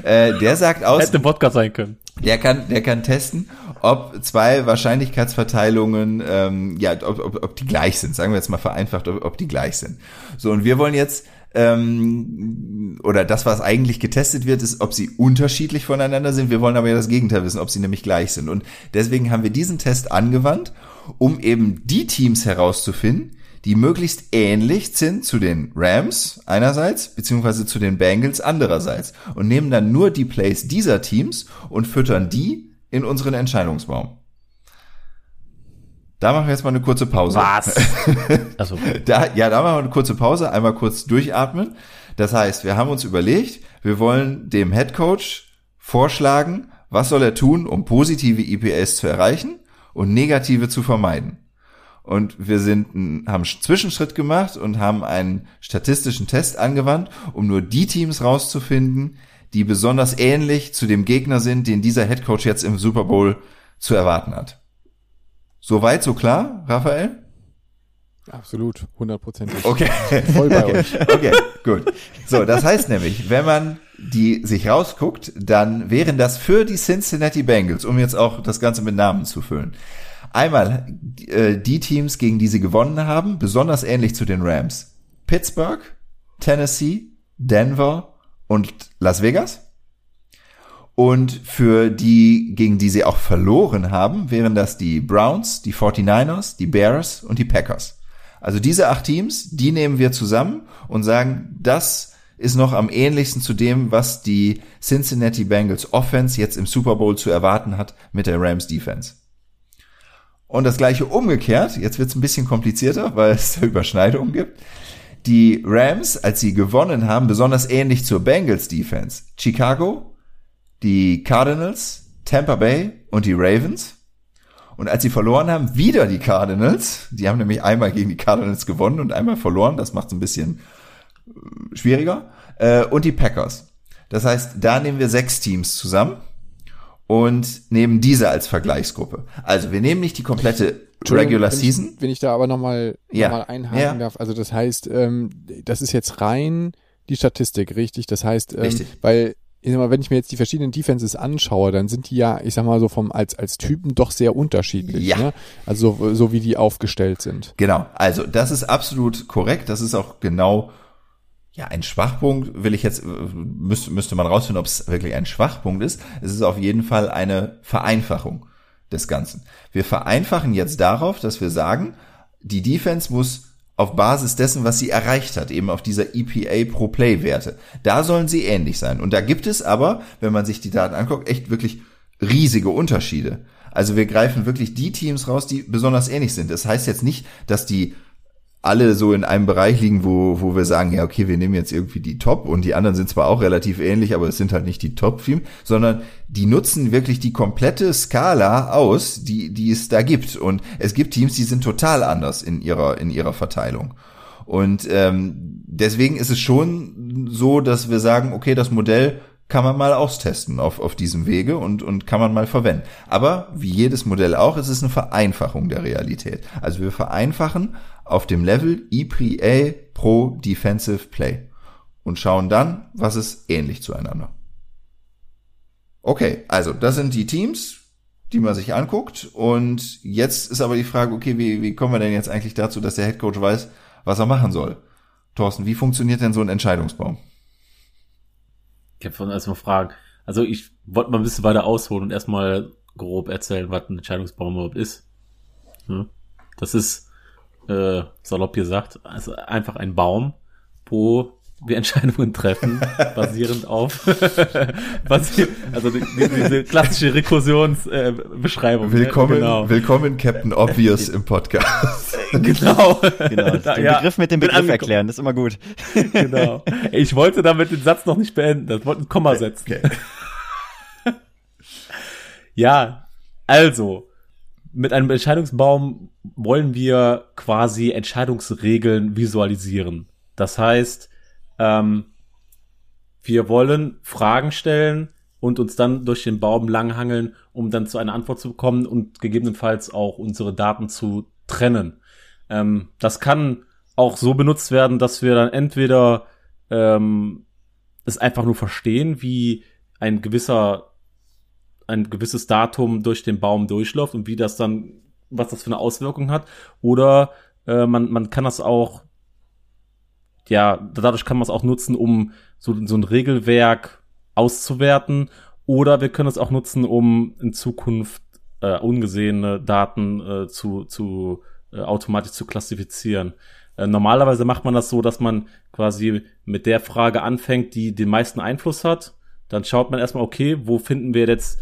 Äh, der sagt aus. Hätte Wodka sein können. Der kann, der kann testen, ob zwei Wahrscheinlichkeitsverteilungen, ähm, ja, ob, ob, ob die gleich sind. Sagen wir jetzt mal vereinfacht, ob, ob die gleich sind. So und wir wollen jetzt ähm, oder das, was eigentlich getestet wird, ist, ob sie unterschiedlich voneinander sind. Wir wollen aber ja das Gegenteil wissen, ob sie nämlich gleich sind. Und deswegen haben wir diesen Test angewandt, um eben die Teams herauszufinden, die möglichst ähnlich sind zu den Rams einerseits, beziehungsweise zu den Bengals andererseits und nehmen dann nur die Plays dieser Teams und füttern die in unseren Entscheidungsbaum. Da machen wir jetzt mal eine kurze Pause. Was? Also. da, ja, da machen wir eine kurze Pause, einmal kurz durchatmen. Das heißt, wir haben uns überlegt, wir wollen dem Head Coach vorschlagen, was soll er tun, um positive EPS zu erreichen und negative zu vermeiden. Und wir sind, haben einen Zwischenschritt gemacht und haben einen statistischen Test angewandt, um nur die Teams rauszufinden, die besonders ähnlich zu dem Gegner sind, den dieser Headcoach jetzt im Super Bowl zu erwarten hat. Soweit, so klar, Raphael? Absolut, hundertprozentig. Okay. Voll bei okay. euch. Okay, gut. So, das heißt nämlich, wenn man die sich rausguckt, dann wären das für die Cincinnati Bengals, um jetzt auch das Ganze mit Namen zu füllen, Einmal äh, die Teams, gegen die sie gewonnen haben, besonders ähnlich zu den Rams. Pittsburgh, Tennessee, Denver und Las Vegas. Und für die, gegen die sie auch verloren haben, wären das die Browns, die 49ers, die Bears und die Packers. Also diese acht Teams, die nehmen wir zusammen und sagen, das ist noch am ähnlichsten zu dem, was die Cincinnati Bengals Offense jetzt im Super Bowl zu erwarten hat mit der Rams Defense. Und das gleiche umgekehrt, jetzt wird es ein bisschen komplizierter, weil es Überschneidungen gibt. Die Rams, als sie gewonnen haben, besonders ähnlich zur Bengals Defense. Chicago, die Cardinals, Tampa Bay und die Ravens. Und als sie verloren haben, wieder die Cardinals. Die haben nämlich einmal gegen die Cardinals gewonnen und einmal verloren. Das macht es ein bisschen äh, schwieriger. Äh, und die Packers. Das heißt, da nehmen wir sechs Teams zusammen und nehmen diese als Vergleichsgruppe. Also wir nehmen nicht die komplette Regular wenn Season. Ich, wenn ich da aber nochmal Ja. noch mal einhaken Ja. darf. Also das heißt, ähm, das ist jetzt rein die Statistik, richtig? Das heißt, ähm, Richtig. weil ich sag mal, wenn ich mir jetzt die verschiedenen Defenses anschaue, dann sind die ja, ich sag mal so vom als als Typen doch sehr unterschiedlich. Ja. Ne? Also so, so wie die aufgestellt sind. Genau, also das ist absolut korrekt. Das ist auch genau ja ein Schwachpunkt. Will ich jetzt äh, müsste müsste man rausfinden, ob es wirklich ein Schwachpunkt ist. Es ist auf jeden Fall eine Vereinfachung des Ganzen. Wir vereinfachen jetzt darauf, dass wir sagen, die Defense muss auf Basis dessen, was sie erreicht hat, eben auf dieser EPA pro Play Werte. Da sollen sie ähnlich sein. Und da gibt es aber, wenn man sich die Daten anguckt, echt wirklich riesige Unterschiede. Also wir greifen wirklich die Teams raus, die besonders ähnlich sind. Das heißt jetzt nicht, dass die alle so in einem Bereich liegen, wo, wo wir sagen, ja, okay, wir nehmen jetzt irgendwie die Top und die anderen sind zwar auch relativ ähnlich, aber es sind halt nicht die Top-Team, sondern die nutzen wirklich die komplette Skala aus, die, die es da gibt. Und es gibt Teams, die sind total anders in ihrer, in ihrer Verteilung. Und ähm, deswegen ist es schon so, dass wir sagen, okay, das Modell kann man mal austesten auf, auf diesem Wege und, und kann man mal verwenden. Aber wie jedes Modell auch, es ist eine Vereinfachung der Realität. Also wir vereinfachen auf dem Level EPA pro Defensive Play und schauen dann, was ist ähnlich zueinander. Okay, also das sind die Teams, die man sich anguckt. Und jetzt ist aber die Frage, okay, wie, wie kommen wir denn jetzt eigentlich dazu, dass der Headcoach weiß, was er machen soll? Thorsten, wie funktioniert denn so ein Entscheidungsbaum? Ich habe von erstmal fragen. Also ich wollte mal ein bisschen weiter ausholen und erstmal grob erzählen, was ein Entscheidungsbaum überhaupt ist. Das ist, äh, salopp gesagt, also einfach ein Baum, wo wir Entscheidungen treffen, basierend auf, basi also die, die, diese klassische Rekursionsbeschreibung. Äh, ne? Willkommen, genau. willkommen Captain Obvious im Podcast. genau. Genau, Da- den ja, Begriff mit dem Begriff erklären, das ist immer gut. Genau. Ich wollte damit den Satz noch nicht beenden. Das wollte ein Komma setzen. Okay. Ja, also, mit einem Entscheidungsbaum wollen wir quasi Entscheidungsregeln visualisieren. Das heißt, ähm, wir wollen Fragen stellen und uns dann durch den Baum langhangeln, um dann zu einer Antwort zu bekommen und gegebenenfalls auch unsere Daten zu trennen. Ähm, das kann auch so benutzt werden, dass wir dann entweder ähm, es einfach nur verstehen, wie ein gewisser ein gewisses Datum durch den Baum durchläuft und wie das dann, was das für eine Auswirkung hat. Oder äh, man, man kann das auch, ja, dadurch kann man es auch nutzen, um so, so ein Regelwerk auszuwerten. Oder wir können es auch nutzen, um in Zukunft äh, ungesehene Daten äh, zu, zu äh, automatisch zu klassifizieren. Äh, normalerweise macht man das so, dass man quasi mit der Frage anfängt, die den meisten Einfluss hat. Dann schaut man erstmal, okay, wo finden wir jetzt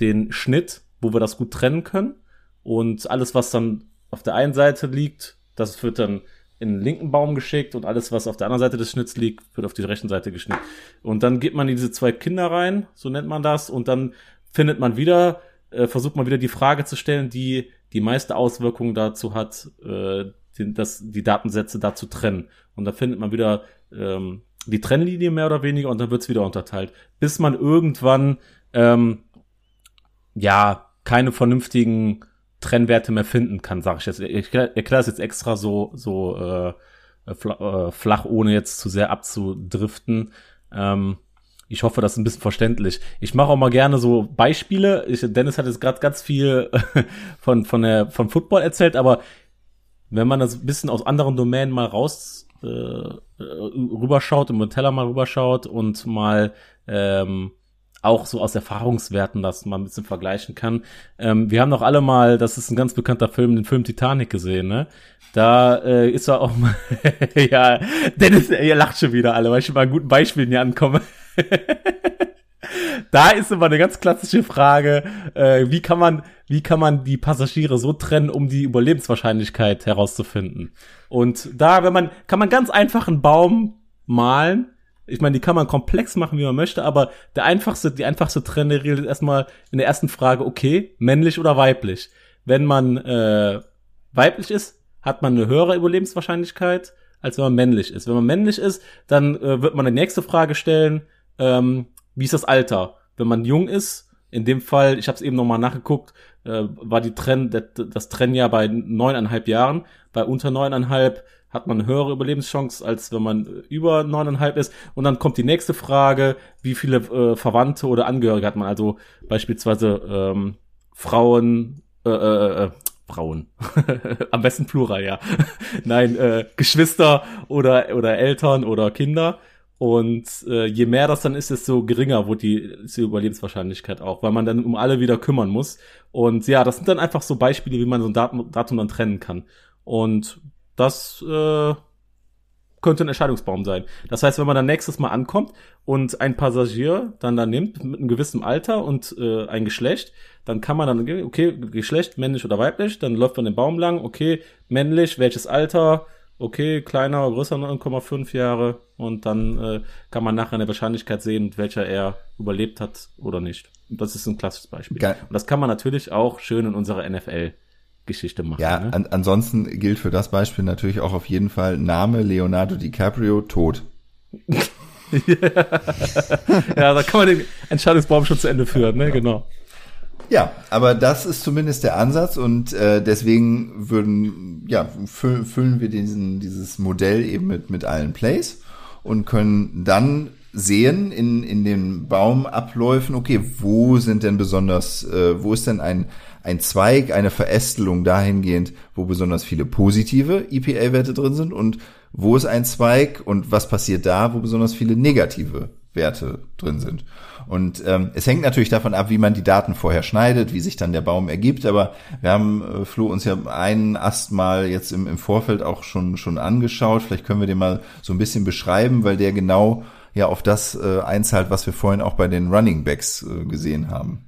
den Schnitt, wo wir das gut trennen können. Und alles, was dann auf der einen Seite liegt, das wird dann in den linken Baum geschickt und alles, was auf der anderen Seite des Schnitts liegt, wird auf die rechten Seite geschnitten. Und dann gibt man diese zwei Kinder rein, so nennt man das, und dann findet man wieder, äh, versucht man wieder die Frage zu stellen, die die meiste Auswirkung dazu hat, äh, den, das, die Datensätze da zu trennen. Und da findet man wieder ähm, die Trennlinie mehr oder weniger und dann wird's wieder unterteilt. Bis man irgendwann ähm, ja keine vernünftigen Trennwerte mehr finden kann, sage ich jetzt. Ich erkläre erklär das jetzt extra so so äh, fla- äh, flach, ohne jetzt zu sehr abzudriften. Ähm, ich hoffe, das ist ein bisschen verständlich. Ich mache auch mal gerne so Beispiele. Ich, Dennis hat jetzt gerade ganz viel von von der von Football erzählt, aber wenn man das ein bisschen aus anderen Domänen mal raus äh, rüberschaut, im Teller mal rüberschaut und mal ähm, auch so aus Erfahrungswerten das mal ein bisschen vergleichen kann. Ähm, wir haben doch alle mal, das ist ein ganz bekannter Film, den Film Titanic gesehen, ne? Da äh, ist er auch mal, ja, Dennis, ihr lacht schon wieder alle, weil ich schon mal guten Beispielen hier ankomme. da ist immer eine ganz klassische Frage, äh, wie kann man, wie kann man die Passagiere so trennen, um die Überlebenswahrscheinlichkeit herauszufinden? Und da, wenn man, kann man ganz einfach einen Baum malen. Ich meine, die kann man komplex machen, wie man möchte, aber der einfachste, die einfachste Trennregel ist erstmal in der ersten Frage, okay, männlich oder weiblich. wenn man äh, weiblich ist, hat man eine höhere Überlebenswahrscheinlichkeit, als wenn man männlich ist. Wenn man männlich ist, dann äh, wird man die nächste Frage stellen, ähm, wie ist das Alter? Wenn man jung ist, in dem Fall, ich habe es eben nochmal nachgeguckt, äh, war die Trend, das Trennjahr bei neuneinhalb Jahren. Bei unter neuneinhalb hat man eine höhere Überlebenschance, als wenn man über neuneinhalb ist. Und dann kommt die nächste Frage, wie viele äh, Verwandte oder Angehörige hat man? Also beispielsweise ähm, Frauen, äh, äh, äh, Frauen. Am besten Plural, ja. Nein, äh, Geschwister oder, oder Eltern oder Kinder. Und äh, je mehr das dann ist, desto geringer wird die, die Überlebenswahrscheinlichkeit auch, weil man dann um alle wieder kümmern muss. Und ja, das sind dann einfach so Beispiele, wie man so ein Datum, Datum dann trennen kann. Und das äh, könnte ein Entscheidungsbaum sein. Das heißt, wenn man dann nächstes Mal ankommt und ein Passagier dann da nimmt mit einem gewissen Alter und äh, ein Geschlecht, dann kann man dann, okay, Geschlecht, männlich oder weiblich, dann läuft man den Baum lang, okay, männlich, welches Alter, okay, kleiner, größer 9,5 Jahre und dann äh, kann man nachher eine Wahrscheinlichkeit sehen, welcher er überlebt hat oder nicht. Und das ist ein klassisches Beispiel. Geil. Und das kann man natürlich auch schön in unserer NFL Geschichte machen. Ja, ne? an, ansonsten gilt für das Beispiel natürlich auch auf jeden Fall Name Leonardo DiCaprio tot. ja, da kann man den Entscheidungsbaum schon zu Ende führen, ne? Genau. Ja, aber das ist zumindest der Ansatz und äh, deswegen würden, ja, füllen, füllen wir diesen, dieses Modell eben mit, mit allen Plays und können dann sehen in, in den Baumabläufen, okay, wo sind denn besonders, äh, wo ist denn ein, ein Zweig, eine Verästelung dahingehend, wo besonders viele positive EPA-Werte drin sind und wo ist ein Zweig und was passiert da, wo besonders viele negative Werte drin sind. Und ähm, es hängt natürlich davon ab, wie man die Daten vorher schneidet, wie sich dann der Baum ergibt. Aber wir haben, äh, Flo, uns ja einen Ast mal jetzt im, im Vorfeld auch schon, schon angeschaut. Vielleicht können wir den mal so ein bisschen beschreiben, weil der genau ja auf das äh, einzahlt, was wir vorhin auch bei den Running Backs äh, gesehen haben.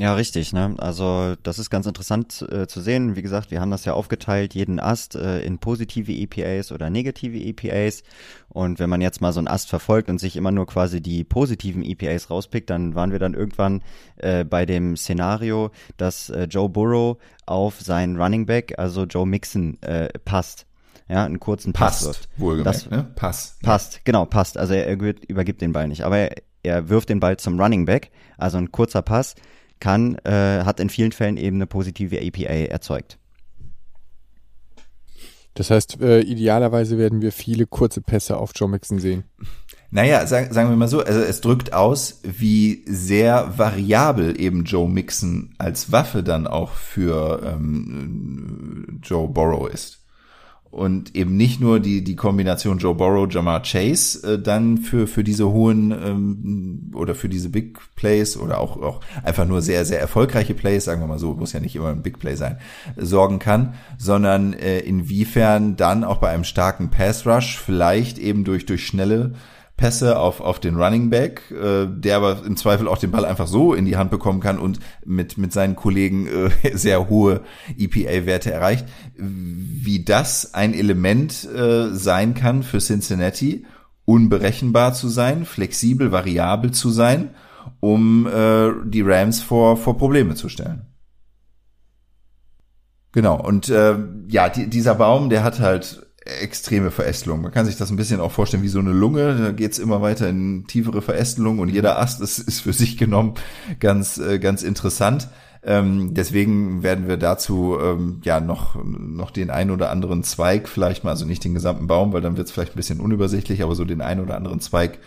Ja, richtig. Ne? Also das ist ganz interessant äh, zu sehen. Wie gesagt, wir haben das ja aufgeteilt, jeden Ast äh, in positive EPAs oder negative EPAs. Und wenn man jetzt mal so einen Ast verfolgt und sich immer nur quasi die positiven EPAs rauspickt, dann waren wir dann irgendwann äh, bei dem Szenario, dass äh, Joe Burrow auf seinen Running Back, also Joe Mixon, äh, passt ja, einen kurzen Pass passt, wirft. Wohlgemerkt, das ne? Pass. Passt, genau, passt. Also er, er übergibt den Ball nicht. Aber er, er wirft den Ball zum Running Back, also ein kurzer Pass kann, äh, hat in vielen Fällen eben eine positive APA erzeugt. Das heißt, äh, idealerweise werden wir viele kurze Pässe auf Joe Mixon sehen. Naja, sagen, sagen wir mal so, also es drückt aus, wie sehr variabel eben Joe Mixon als Waffe dann auch für ähm, Joe Borrow ist und eben nicht nur die die Kombination Joe Burrow, Jamar Chase äh, dann für für diese hohen ähm, oder für diese Big Plays oder auch auch einfach nur sehr sehr erfolgreiche Plays, sagen wir mal so, muss ja nicht immer ein Big Play sein, sorgen kann, sondern äh, inwiefern dann auch bei einem starken Pass Rush vielleicht eben durch durch schnelle Pässe auf, auf den Running Back, äh, der aber im Zweifel auch den Ball einfach so in die Hand bekommen kann und mit, mit seinen Kollegen äh, sehr hohe EPA-Werte erreicht, wie das ein Element äh, sein kann für Cincinnati, unberechenbar zu sein, flexibel, variabel zu sein, um äh, die Rams vor, vor Probleme zu stellen. Genau, und äh, ja, die, dieser Baum, der hat halt extreme Verästelung. Man kann sich das ein bisschen auch vorstellen wie so eine Lunge. Da geht's immer weiter in tiefere Verästelung und jeder Ast ist, ist für sich genommen ganz, äh, ganz interessant. Ähm, deswegen werden wir dazu ähm, ja noch, noch den ein oder anderen Zweig vielleicht mal, also nicht den gesamten Baum, weil dann wird's vielleicht ein bisschen unübersichtlich, aber so den ein oder anderen Zweig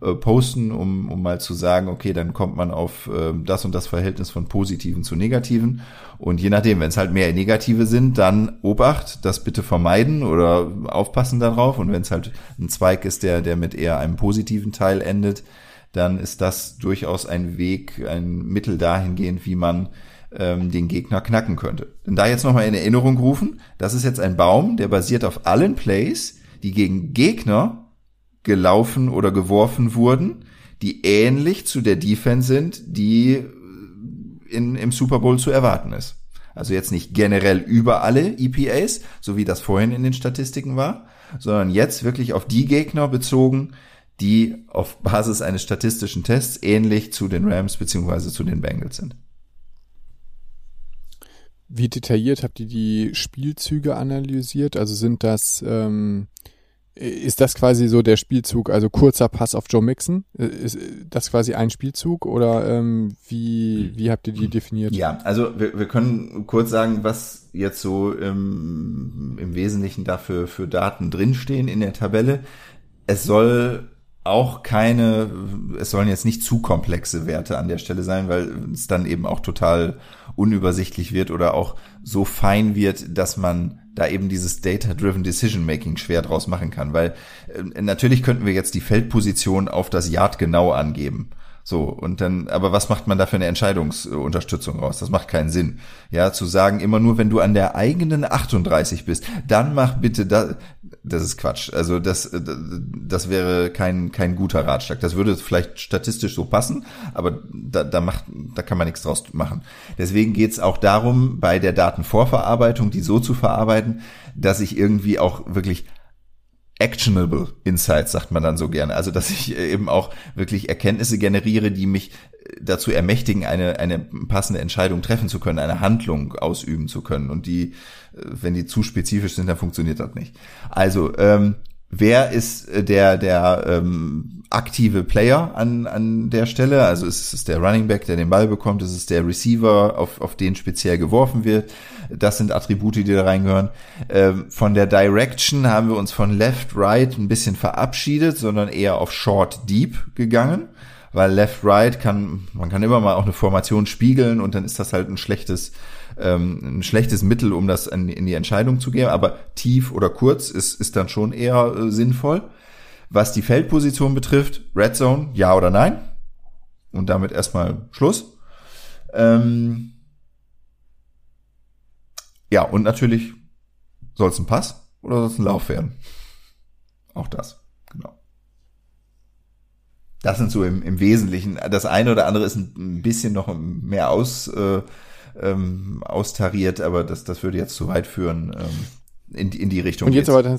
äh, posten, um, um mal zu sagen, okay, dann kommt man auf äh, das und das Verhältnis von positiven zu negativen. Und je nachdem, wenn es halt mehr negative sind, dann Obacht, das bitte vermeiden oder aufpassen darauf. Und wenn es halt ein Zweig ist, der, der mit eher einem positiven Teil endet, dann ist das durchaus ein Weg, ein Mittel dahingehend, wie man ähm, den Gegner knacken könnte. Denn da jetzt nochmal in Erinnerung rufen, das ist jetzt ein Baum, der basiert auf allen Plays, die gegen Gegner gelaufen oder geworfen wurden, die ähnlich zu der Defense sind, die in, im Super Bowl zu erwarten ist. Also jetzt nicht generell über alle EPAs, so wie das vorhin in den Statistiken war, sondern jetzt wirklich auf die Gegner bezogen, die auf Basis eines statistischen Tests ähnlich zu den Rams beziehungsweise zu den Bengals sind. wie detailliert habt ihr die Spielzüge analysiert? Also sind das, ähm, ist das quasi so der Spielzug, also kurzer Pass auf Joe Mixon? Ist das quasi ein Spielzug oder ähm, wie, wie habt ihr die definiert? Ja, also wir, wir können kurz sagen, was jetzt so im, im Wesentlichen dafür für Daten drinstehen in der Tabelle. Es soll auch keine, es sollen jetzt nicht zu komplexe Werte an der Stelle sein, weil es dann eben auch total unübersichtlich wird oder auch so fein wird, dass man da eben dieses Data-Driven Decision Making schwer draus machen kann, weil äh, natürlich könnten wir jetzt die Feldposition auf das Yard genau angeben. So, und dann, aber was macht man da für eine Entscheidungsunterstützung raus? Das macht keinen Sinn. Ja, zu sagen, immer nur, wenn du an der eigenen 38 bist, dann mach bitte da, das ist Quatsch. Also das, das wäre kein, kein guter Ratschlag. Das würde vielleicht statistisch so passen, aber da, da macht, da kann man nichts draus machen. Deswegen geht es auch darum, bei der Datenvorverarbeitung, die so zu verarbeiten, dass ich irgendwie auch wirklich actionable Insights, sagt man dann so gerne. Also, dass ich eben auch wirklich Erkenntnisse generiere, die mich dazu ermächtigen, eine, eine passende Entscheidung treffen zu können, eine Handlung ausüben zu können. Und die, wenn die zu spezifisch sind, dann funktioniert das nicht. Also, ähm, wer ist der, der ähm, aktive Player an, an der Stelle? Also ist es der Running Back, der den Ball bekommt? Ist es der Receiver, auf, auf den speziell geworfen wird? Das sind Attribute, die da reingehören. Ähm, von der Direction haben wir uns von Left, Right ein bisschen verabschiedet, sondern eher auf Short, Deep gegangen. Weil Left, Right kann, man kann immer mal auch eine Formation spiegeln und dann ist das halt ein schlechtes ähm, ein schlechtes Mittel, um das in, in die Entscheidung zu geben, aber tief oder kurz ist, ist dann schon eher äh, sinnvoll. Was die Feldposition betrifft, Red Zone, ja oder nein? Und damit erstmal Schluss. Ähm ja, und natürlich soll es ein Pass oder soll es ein Lauf werden? Auch das. Das sind so im, im Wesentlichen. Das eine oder andere ist ein bisschen noch mehr aus, äh, ähm, austariert, aber das, das würde jetzt zu weit führen ähm, in, in die Richtung. Und jetzt geht's. aber dann,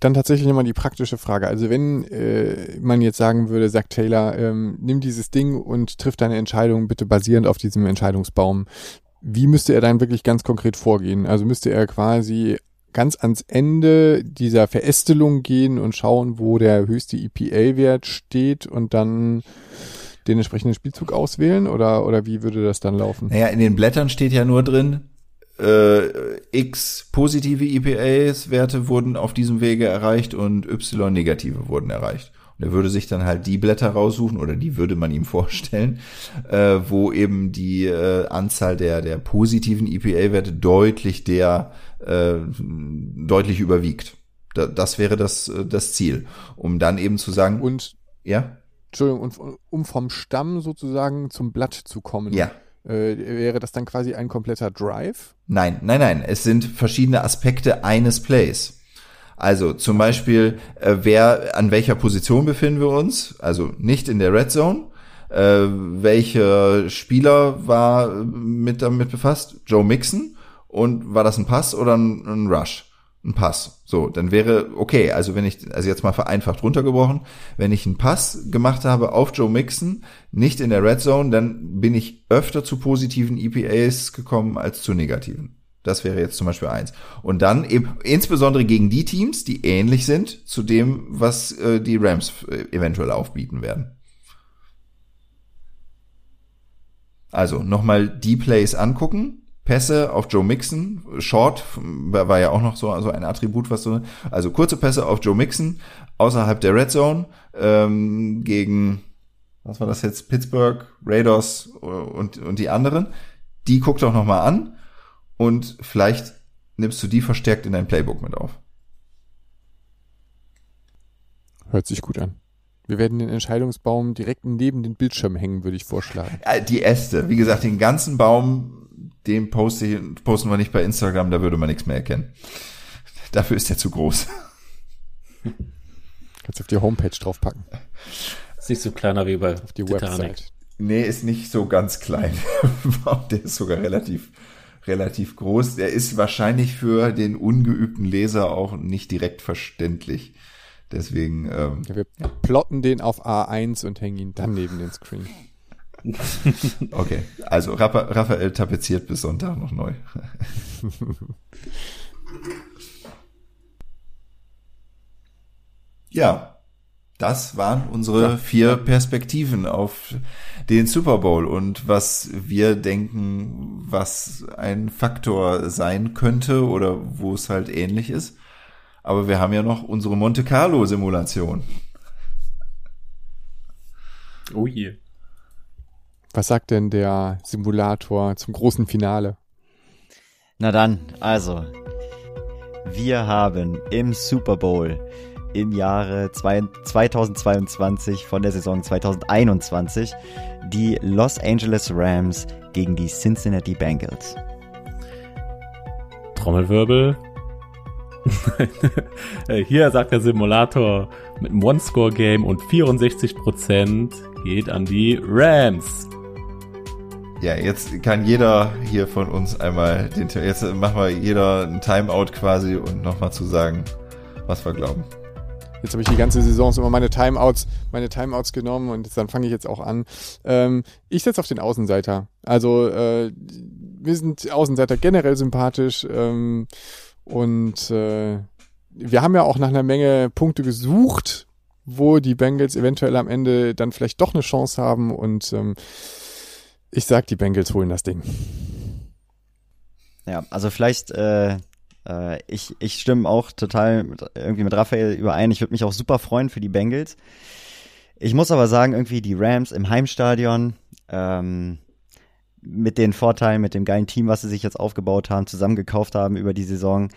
dann tatsächlich nochmal die praktische Frage. Also wenn äh, man jetzt sagen würde, sagt Taylor, ähm, nimm dieses Ding und triff deine Entscheidung bitte basierend auf diesem Entscheidungsbaum. Wie müsste er dann wirklich ganz konkret vorgehen? Also müsste er quasi ganz ans Ende dieser Verästelung gehen und schauen, wo der höchste EPA-Wert steht und dann den entsprechenden Spielzug auswählen oder, oder wie würde das dann laufen? Naja, in den Blättern steht ja nur drin, äh, X positive EPAs-Werte wurden auf diesem Wege erreicht und Y negative wurden erreicht. Er würde sich dann halt die Blätter raussuchen oder die würde man ihm vorstellen, äh, wo eben die äh, Anzahl der, der positiven EPA-Werte deutlich der äh, deutlich überwiegt. Da, das wäre das, äh, das Ziel, um dann eben zu sagen. Und ja. Entschuldigung, und um vom Stamm sozusagen zum Blatt zu kommen. Ja. Äh, wäre das dann quasi ein kompletter Drive? Nein, nein, nein. Es sind verschiedene Aspekte eines Plays. Also zum Beispiel, äh, wer an welcher Position befinden wir uns? Also nicht in der Red Zone. Äh, welcher Spieler war mit damit befasst? Joe Mixon. Und war das ein Pass oder ein, ein Rush? ein Pass. So, dann wäre okay, also wenn ich, also jetzt mal vereinfacht runtergebrochen, wenn ich einen Pass gemacht habe auf Joe Mixon, nicht in der Red Zone, dann bin ich öfter zu positiven EPAs gekommen als zu negativen. Das wäre jetzt zum Beispiel eins. Und dann eben insbesondere gegen die Teams, die ähnlich sind zu dem, was äh, die Rams äh, eventuell aufbieten werden. Also nochmal die Plays angucken, Pässe auf Joe Mixon, Short war ja auch noch so also ein Attribut, was so, also kurze Pässe auf Joe Mixon außerhalb der Red Zone ähm, gegen, was war das jetzt, Pittsburgh, Raiders und, und die anderen. Die guck doch noch mal an und vielleicht nimmst du die verstärkt in dein Playbook mit auf. Hört sich gut an. Wir werden den Entscheidungsbaum direkt neben den Bildschirm hängen, würde ich vorschlagen. Die Äste, wie gesagt, den ganzen Baum den poste, posten wir nicht bei Instagram, da würde man nichts mehr erkennen. Dafür ist er zu groß. Kannst du auf die Homepage draufpacken. Ist nicht so kleiner wie bei auf die Titanic. Website. Nee, ist nicht so ganz klein. Der ist sogar relativ, relativ groß. Der ist wahrscheinlich für den ungeübten Leser auch nicht direkt verständlich. Deswegen. Ähm, ja, wir plotten den auf A1 und hängen ihn dann neben den Screen. Okay, also Raphael tapeziert bis Sonntag noch neu. ja, das waren unsere vier Perspektiven auf den Super Bowl und was wir denken, was ein Faktor sein könnte oder wo es halt ähnlich ist. Aber wir haben ja noch unsere Monte Carlo Simulation. Oh je. Was sagt denn der Simulator zum großen Finale? Na dann, also, wir haben im Super Bowl im Jahre 2022 von der Saison 2021 die Los Angeles Rams gegen die Cincinnati Bengals. Trommelwirbel. Hier sagt der Simulator mit einem One-Score-Game und 64% geht an die Rams. Ja, jetzt kann jeder hier von uns einmal den, jetzt machen wir jeder ein Timeout quasi und nochmal zu sagen, was wir glauben. Jetzt habe ich die ganze Saison immer meine Timeouts, meine Timeouts genommen und dann fange ich jetzt auch an. Ähm, ich setze auf den Außenseiter. Also äh, wir sind Außenseiter generell sympathisch ähm, und äh, wir haben ja auch nach einer Menge Punkte gesucht, wo die Bengals eventuell am Ende dann vielleicht doch eine Chance haben und ähm, ich sag, die Bengals holen das Ding. Ja, also vielleicht äh, äh, ich, ich stimme auch total mit, irgendwie mit Raphael überein. Ich würde mich auch super freuen für die Bengals. Ich muss aber sagen, irgendwie die Rams im Heimstadion, ähm, mit den Vorteilen, mit dem geilen Team, was sie sich jetzt aufgebaut haben, zusammengekauft haben über die Saison,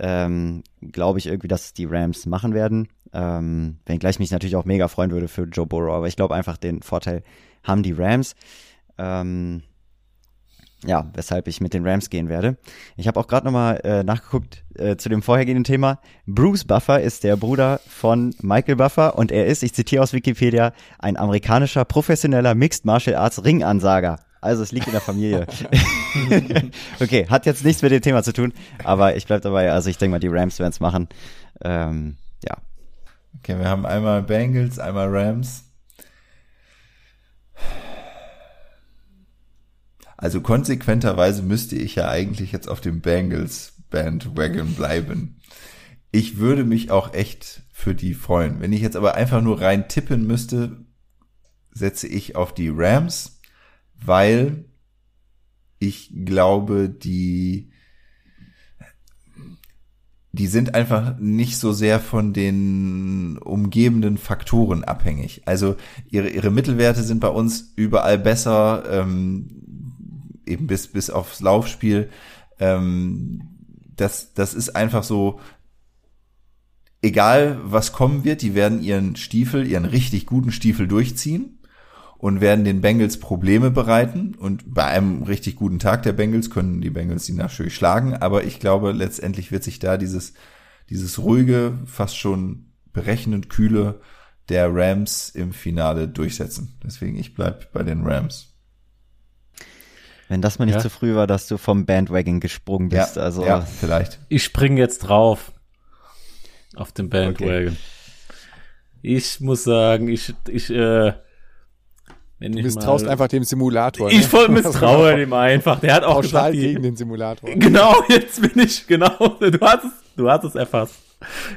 ähm, glaube ich irgendwie, dass die Rams machen werden. Ähm, wenngleich mich natürlich auch mega freuen würde für Joe Burrow, aber ich glaube einfach, den Vorteil haben die Rams. Ähm, ja, weshalb ich mit den Rams gehen werde. Ich habe auch gerade nochmal äh, nachgeguckt äh, zu dem vorhergehenden Thema. Bruce Buffer ist der Bruder von Michael Buffer und er ist, ich zitiere aus Wikipedia, ein amerikanischer professioneller Mixed Martial Arts Ringansager. Also es liegt in der Familie. okay, hat jetzt nichts mit dem Thema zu tun, aber ich bleib dabei. Also ich denke mal, die Rams werden es machen. Ähm, ja. Okay, wir haben einmal Bengals, einmal Rams. Also konsequenterweise müsste ich ja eigentlich jetzt auf dem Bengals Bandwagon bleiben. Ich würde mich auch echt für die freuen. Wenn ich jetzt aber einfach nur rein tippen müsste, setze ich auf die Rams, weil ich glaube, die die sind einfach nicht so sehr von den umgebenden Faktoren abhängig. Also ihre, ihre Mittelwerte sind bei uns überall besser. Ähm, eben bis, bis aufs Laufspiel. Ähm, das, das ist einfach so, egal was kommen wird, die werden ihren Stiefel, ihren richtig guten Stiefel durchziehen und werden den Bengals Probleme bereiten. Und bei einem richtig guten Tag der Bengals können die Bengals die natürlich schlagen. Aber ich glaube, letztendlich wird sich da dieses, dieses ruhige, fast schon berechnend kühle der Rams im Finale durchsetzen. Deswegen ich bleib bei den Rams. Wenn das mal nicht ja. zu früh war, dass du vom Bandwagon gesprungen bist. Ja, also ja, vielleicht. Ich spring jetzt drauf. Auf den Bandwagon. Okay. Ich muss sagen, ich, ich, äh, wenn du misstraust mal, einfach dem Simulator. Ich ne? voll misstraue dem einfach. Der hat auch gesagt, die, gegen den Simulator. Genau, jetzt bin ich, genau. Du hast es, du hast es erfasst.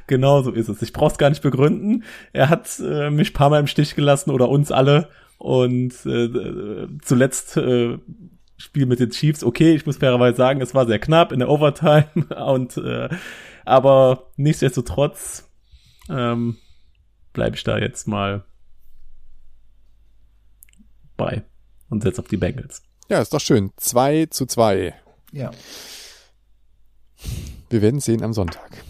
Genau so ist es. Ich brauch's gar nicht begründen. Er hat äh, mich paar Mal im Stich gelassen oder uns alle. Und äh, zuletzt äh, Spiel mit den Chiefs, okay, ich muss fairerweise sagen, es war sehr knapp in der Overtime und äh, aber nichtsdestotrotz ähm, bleibe ich da jetzt mal bei und setze auf die Bengals. Ja, ist doch schön. 2 zu 2. Ja. Wir werden sehen am Sonntag.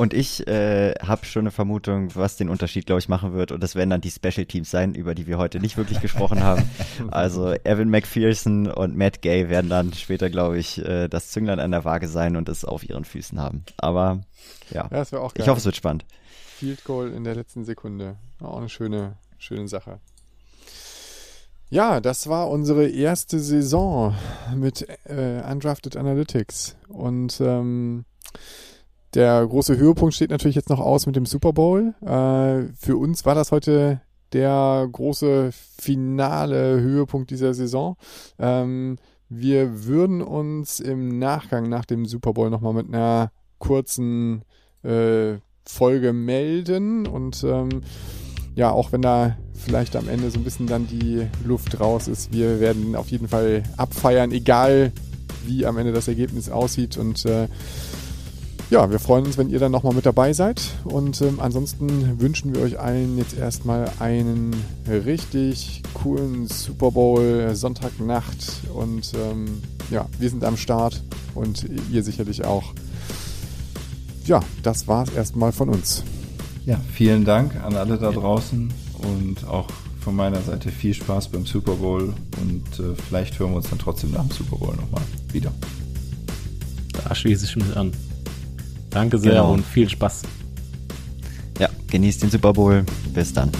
Und ich äh, habe schon eine Vermutung, was den Unterschied, glaube ich, machen wird. Und das werden dann die Special Teams sein, über die wir heute nicht wirklich gesprochen haben. Also Evan McPherson und Matt Gay werden dann später, glaube ich, äh, das Zünglein an der Waage sein und es auf ihren Füßen haben. Aber ja, ja ich hoffe, es wird spannend. Field Goal in der letzten Sekunde. Auch eine schöne, schöne Sache. Ja, das war unsere erste Saison mit äh, Undrafted Analytics. Und ähm, der große Höhepunkt steht natürlich jetzt noch aus mit dem Super Bowl. Äh, für uns war das heute der große finale Höhepunkt dieser Saison. Ähm, wir würden uns im Nachgang nach dem Super Bowl nochmal mit einer kurzen äh, Folge melden und ähm, ja, auch wenn da vielleicht am Ende so ein bisschen dann die Luft raus ist, wir werden auf jeden Fall abfeiern, egal wie am Ende das Ergebnis aussieht und äh, ja, wir freuen uns, wenn ihr dann nochmal mit dabei seid. Und ähm, ansonsten wünschen wir euch allen jetzt erstmal einen richtig coolen Super Bowl Sonntagnacht. Und ähm, ja, wir sind am Start und ihr sicherlich auch. Ja, das war's erstmal von uns. Ja, vielen Dank an alle da draußen und auch von meiner Seite viel Spaß beim Super Bowl und äh, vielleicht hören wir uns dann trotzdem nach dem Super Bowl nochmal wieder. Da schließe ich mich an. Danke sehr genau. und viel Spaß. Ja, genießt den Super Bowl. Bis dann.